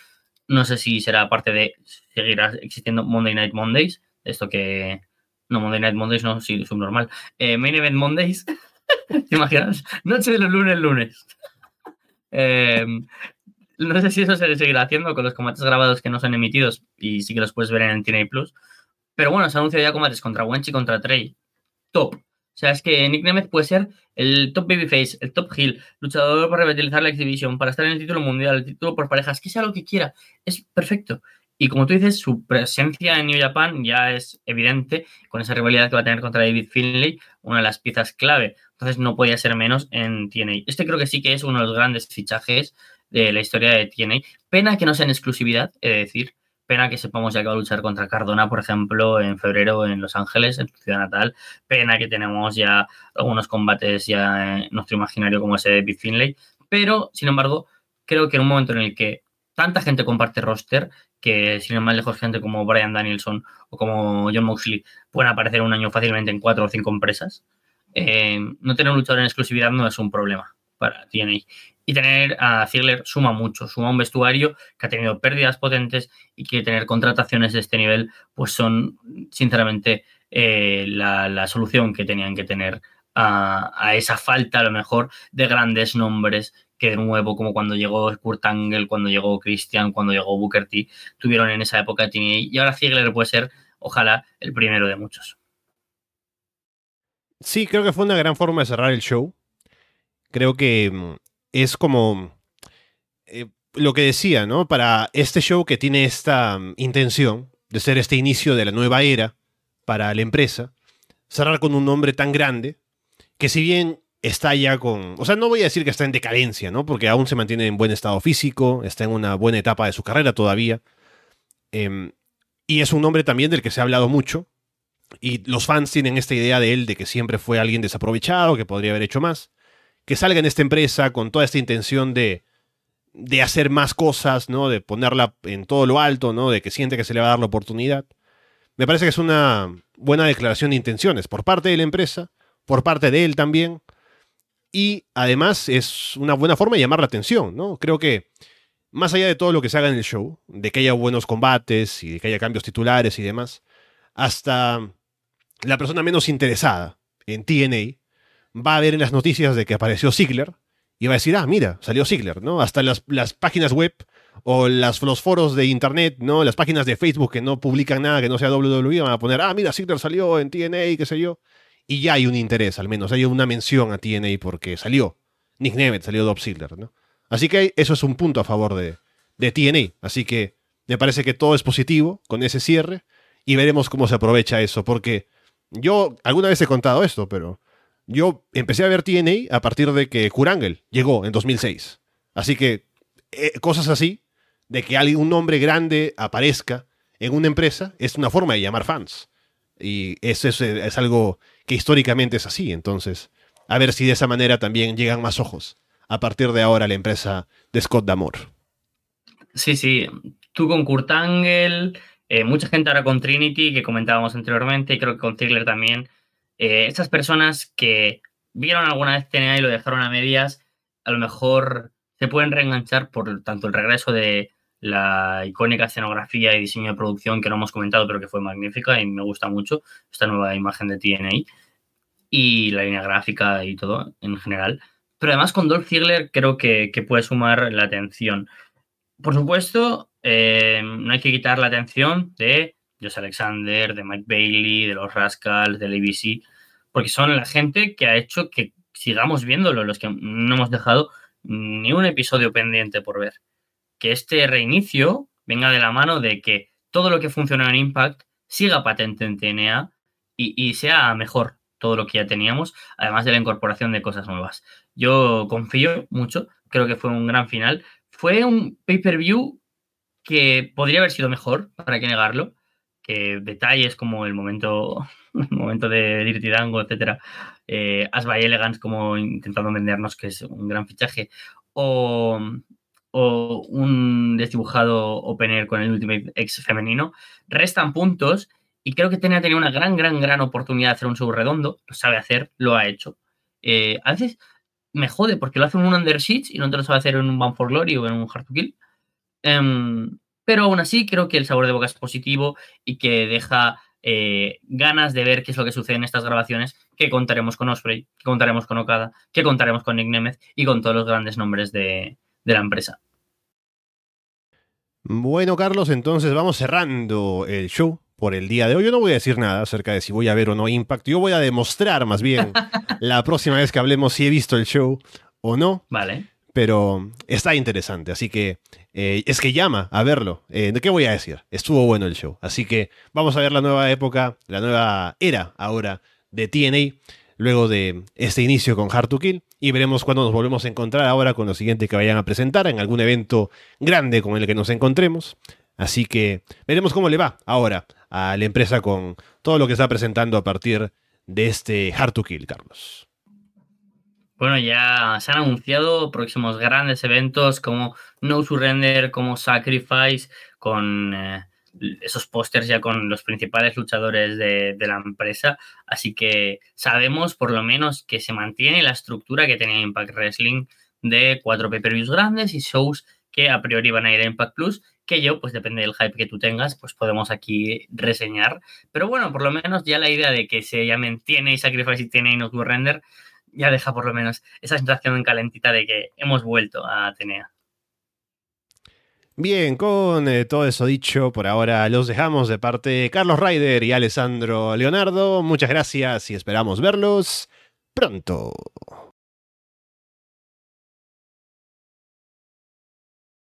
B: no sé si será parte de seguirá existiendo Monday Night Mondays, esto que no, Monday Night Mondays no, sí, subnormal. Eh, Main Event Mondays. ¿Te imaginas? Noche de los lunes, lunes. Em, no sé si eso se seguirá haciendo con los combates grabados que no son emitidos y sí que los puedes ver en el TNA Plus. Pero bueno, se anuncia ya combates contra Wenchi y contra Trey. Top. O sea, es que Nick Nemeth puede ser el top babyface, el top heel, luchador para revitalizar la exhibición, para estar en el título mundial, el título por parejas, que sea lo que quiera. Es perfecto. Y como tú dices, su presencia en New Japan ya es evidente con esa rivalidad que va a tener contra David Finlay, una de las piezas clave. Entonces no podía ser menos en TNA. Este creo que sí que es uno de los grandes fichajes de la historia de TNA. Pena que no sea en exclusividad, he de decir. Pena que sepamos ya que va a luchar contra Cardona, por ejemplo, en febrero en Los Ángeles, en su ciudad natal. Pena que tenemos ya algunos combates ya en nuestro imaginario como ese de David Finlay. Pero, sin embargo, creo que en un momento en el que tanta gente comparte roster, que sin ir más lejos gente como Brian Danielson o como John Moxley pueden aparecer un año fácilmente en cuatro o cinco empresas, eh, no tener un luchador en exclusividad no es un problema para TNA. Y tener a Ziggler suma mucho, suma un vestuario que ha tenido pérdidas potentes y que tener contrataciones de este nivel, pues son sinceramente eh, la, solución que tenían que tener a, esa falta a lo mejor de grandes nombres que de nuevo, como cuando llegó Kurt Angle, cuando llegó Christian, cuando llegó Booker T, tuvieron en esa época TNA. Y ahora Ziggler puede ser, ojalá, el primero de muchos.
A: Sí, creo que fue una gran forma de cerrar el show. Creo que mm, es como eh, lo que decía, ¿no? Para este show que tiene esta mm, intención de ser este inicio de la nueva era para la empresa, cerrar con un nombre tan grande que si bien está ya con... O sea, no voy a decir que está en decadencia, ¿no? Porque aún se mantiene en buen estado físico, está en una buena etapa de su carrera todavía. Em, y es un hombre también del que se ha hablado mucho. Y los fans tienen esta idea de él de que siempre fue alguien desaprovechado, que podría haber hecho más. Que salga en esta empresa con toda esta intención de, de hacer más cosas, ¿no? De ponerla en todo lo alto, ¿no? De que siente que se le va a dar la oportunidad. Me parece que es una buena declaración de intenciones por parte de la empresa, por parte de él también y además es una buena forma de llamar la atención, ¿no? Creo que más allá de todo lo que se haga en el show, de que haya buenos combates y de que haya cambios titulares y demás, hasta la persona menos interesada en TNA va a ver en las noticias de que apareció Ziggler y va a decir, ah, mira, salió Ziggler, ¿no? Hasta las, las páginas web o los foros de internet, ¿no? Las páginas de Facebook que no publican nada que no sea WWE van a poner, ah, mira, Ziggler salió en TNA, qué sé yo y ya hay un interés, al menos, hay una mención a TNA porque salió. Nick Nemeth salió Dob Ziggler, ¿no? Así que eso es un punto a favor de, de TNA. Así que me parece que todo es positivo con ese cierre y veremos cómo se aprovecha eso, porque yo alguna vez he contado esto, pero yo empecé a ver TNA a partir de que Kurangel llegó en 2006. Así que eh, cosas así, de que alguien, un nombre grande aparezca en una empresa, es una forma de llamar fans. Y eso es algo que históricamente es así. Entonces, a ver si de esa manera también llegan más ojos a partir de ahora la empresa de Scott Damore.
B: Sí, sí. Tú con Kurt Angle, eh, mucha gente ahora con Trinity, que comentábamos anteriormente, y creo que con Ziggler también. Eh, estas personas que vieron alguna vez TNA y lo dejaron a medias, a lo mejor se pueden reenganchar por tanto el regreso de la icónica escenografía y diseño de producción que no hemos comentado, pero que fue magnífica y me gusta mucho esta nueva imagen de TNA y la línea gráfica y todo en general. Pero además con Dolph Ziggler creo que, puede sumar la atención. Por supuesto, eh, no hay que quitar la atención de Josh Alexander, de Mike Bailey, de los Rascals, del ABC, porque son la gente que ha hecho que sigamos viéndolo, los que no hemos dejado ni un episodio pendiente por ver. Que este reinicio venga de la mano de que todo lo que funciona en Impact siga patente en TNA y, sea mejor todo lo que ya teníamos, además de la incorporación de cosas nuevas. Yo confío mucho, creo que fue un gran final. Fue un pay-per-view que podría haber sido mejor, para que negarlo, que detalles como el momento, momento de Dirty Dango, etcétera, eh, Asby Elegance como intentando vendernos que es un gran fichaje, o, o un desdibujado opener con el Ultimate X femenino, restan puntos y creo que tenía, tenía una gran, gran, gran oportunidad de hacer un show redondo, lo sabe hacer, lo ha hecho. Eh, a veces me jode porque lo hace en un Under y no te lo sabe hacer en un Bound for Glory o en un Hard to Kill. Em, pero aún así creo que el sabor de boca es positivo y que deja eh, ganas de ver qué es lo que sucede en estas grabaciones, que contaremos con Osprey, que contaremos con Okada, que contaremos con Nick Nemeth y con todos los grandes nombres de, la empresa.
A: Bueno, Carlos, entonces vamos cerrando el show por el día de hoy. Yo no voy a decir nada acerca de si voy a ver o no Impact. Yo voy a demostrar más bien la próxima vez que hablemos si he visto el show o no.
B: Vale
A: pero está interesante, así que eh, es que llama a verlo. Eh, ¿Qué voy a decir? Estuvo bueno el show, así que vamos a ver la nueva época, la nueva era ahora de TNA, luego de este inicio con Hard to Kill, y veremos cuándo nos volvemos a encontrar ahora con lo siguiente que vayan a presentar en algún evento grande con el que nos encontremos. Así que veremos cómo le va ahora a la empresa con todo lo que está presentando a partir de este Hard to Kill, Carlos.
B: Bueno, ya se han anunciado próximos grandes eventos como No Surrender, como Sacrifice, con eh, esos pósters ya con los principales luchadores de, la empresa. Así que sabemos por lo menos que se mantiene la estructura que tenía Impact Wrestling de cuatro pay-per-views grandes y shows que a priori van a ir a Impact Plus, que yo, pues depende del hype que tú tengas, pues podemos aquí reseñar. Pero bueno, por lo menos ya la idea de que se llamen Tiene y Sacrifice y Tiene y No Surrender ya deja por lo menos esa sensación calentita de que hemos vuelto a Atenea.
A: Bien, con eh, todo eso dicho, por ahora los dejamos de parte Carlos Ryder y Alessandro Leonardo. Muchas gracias y esperamos verlos pronto.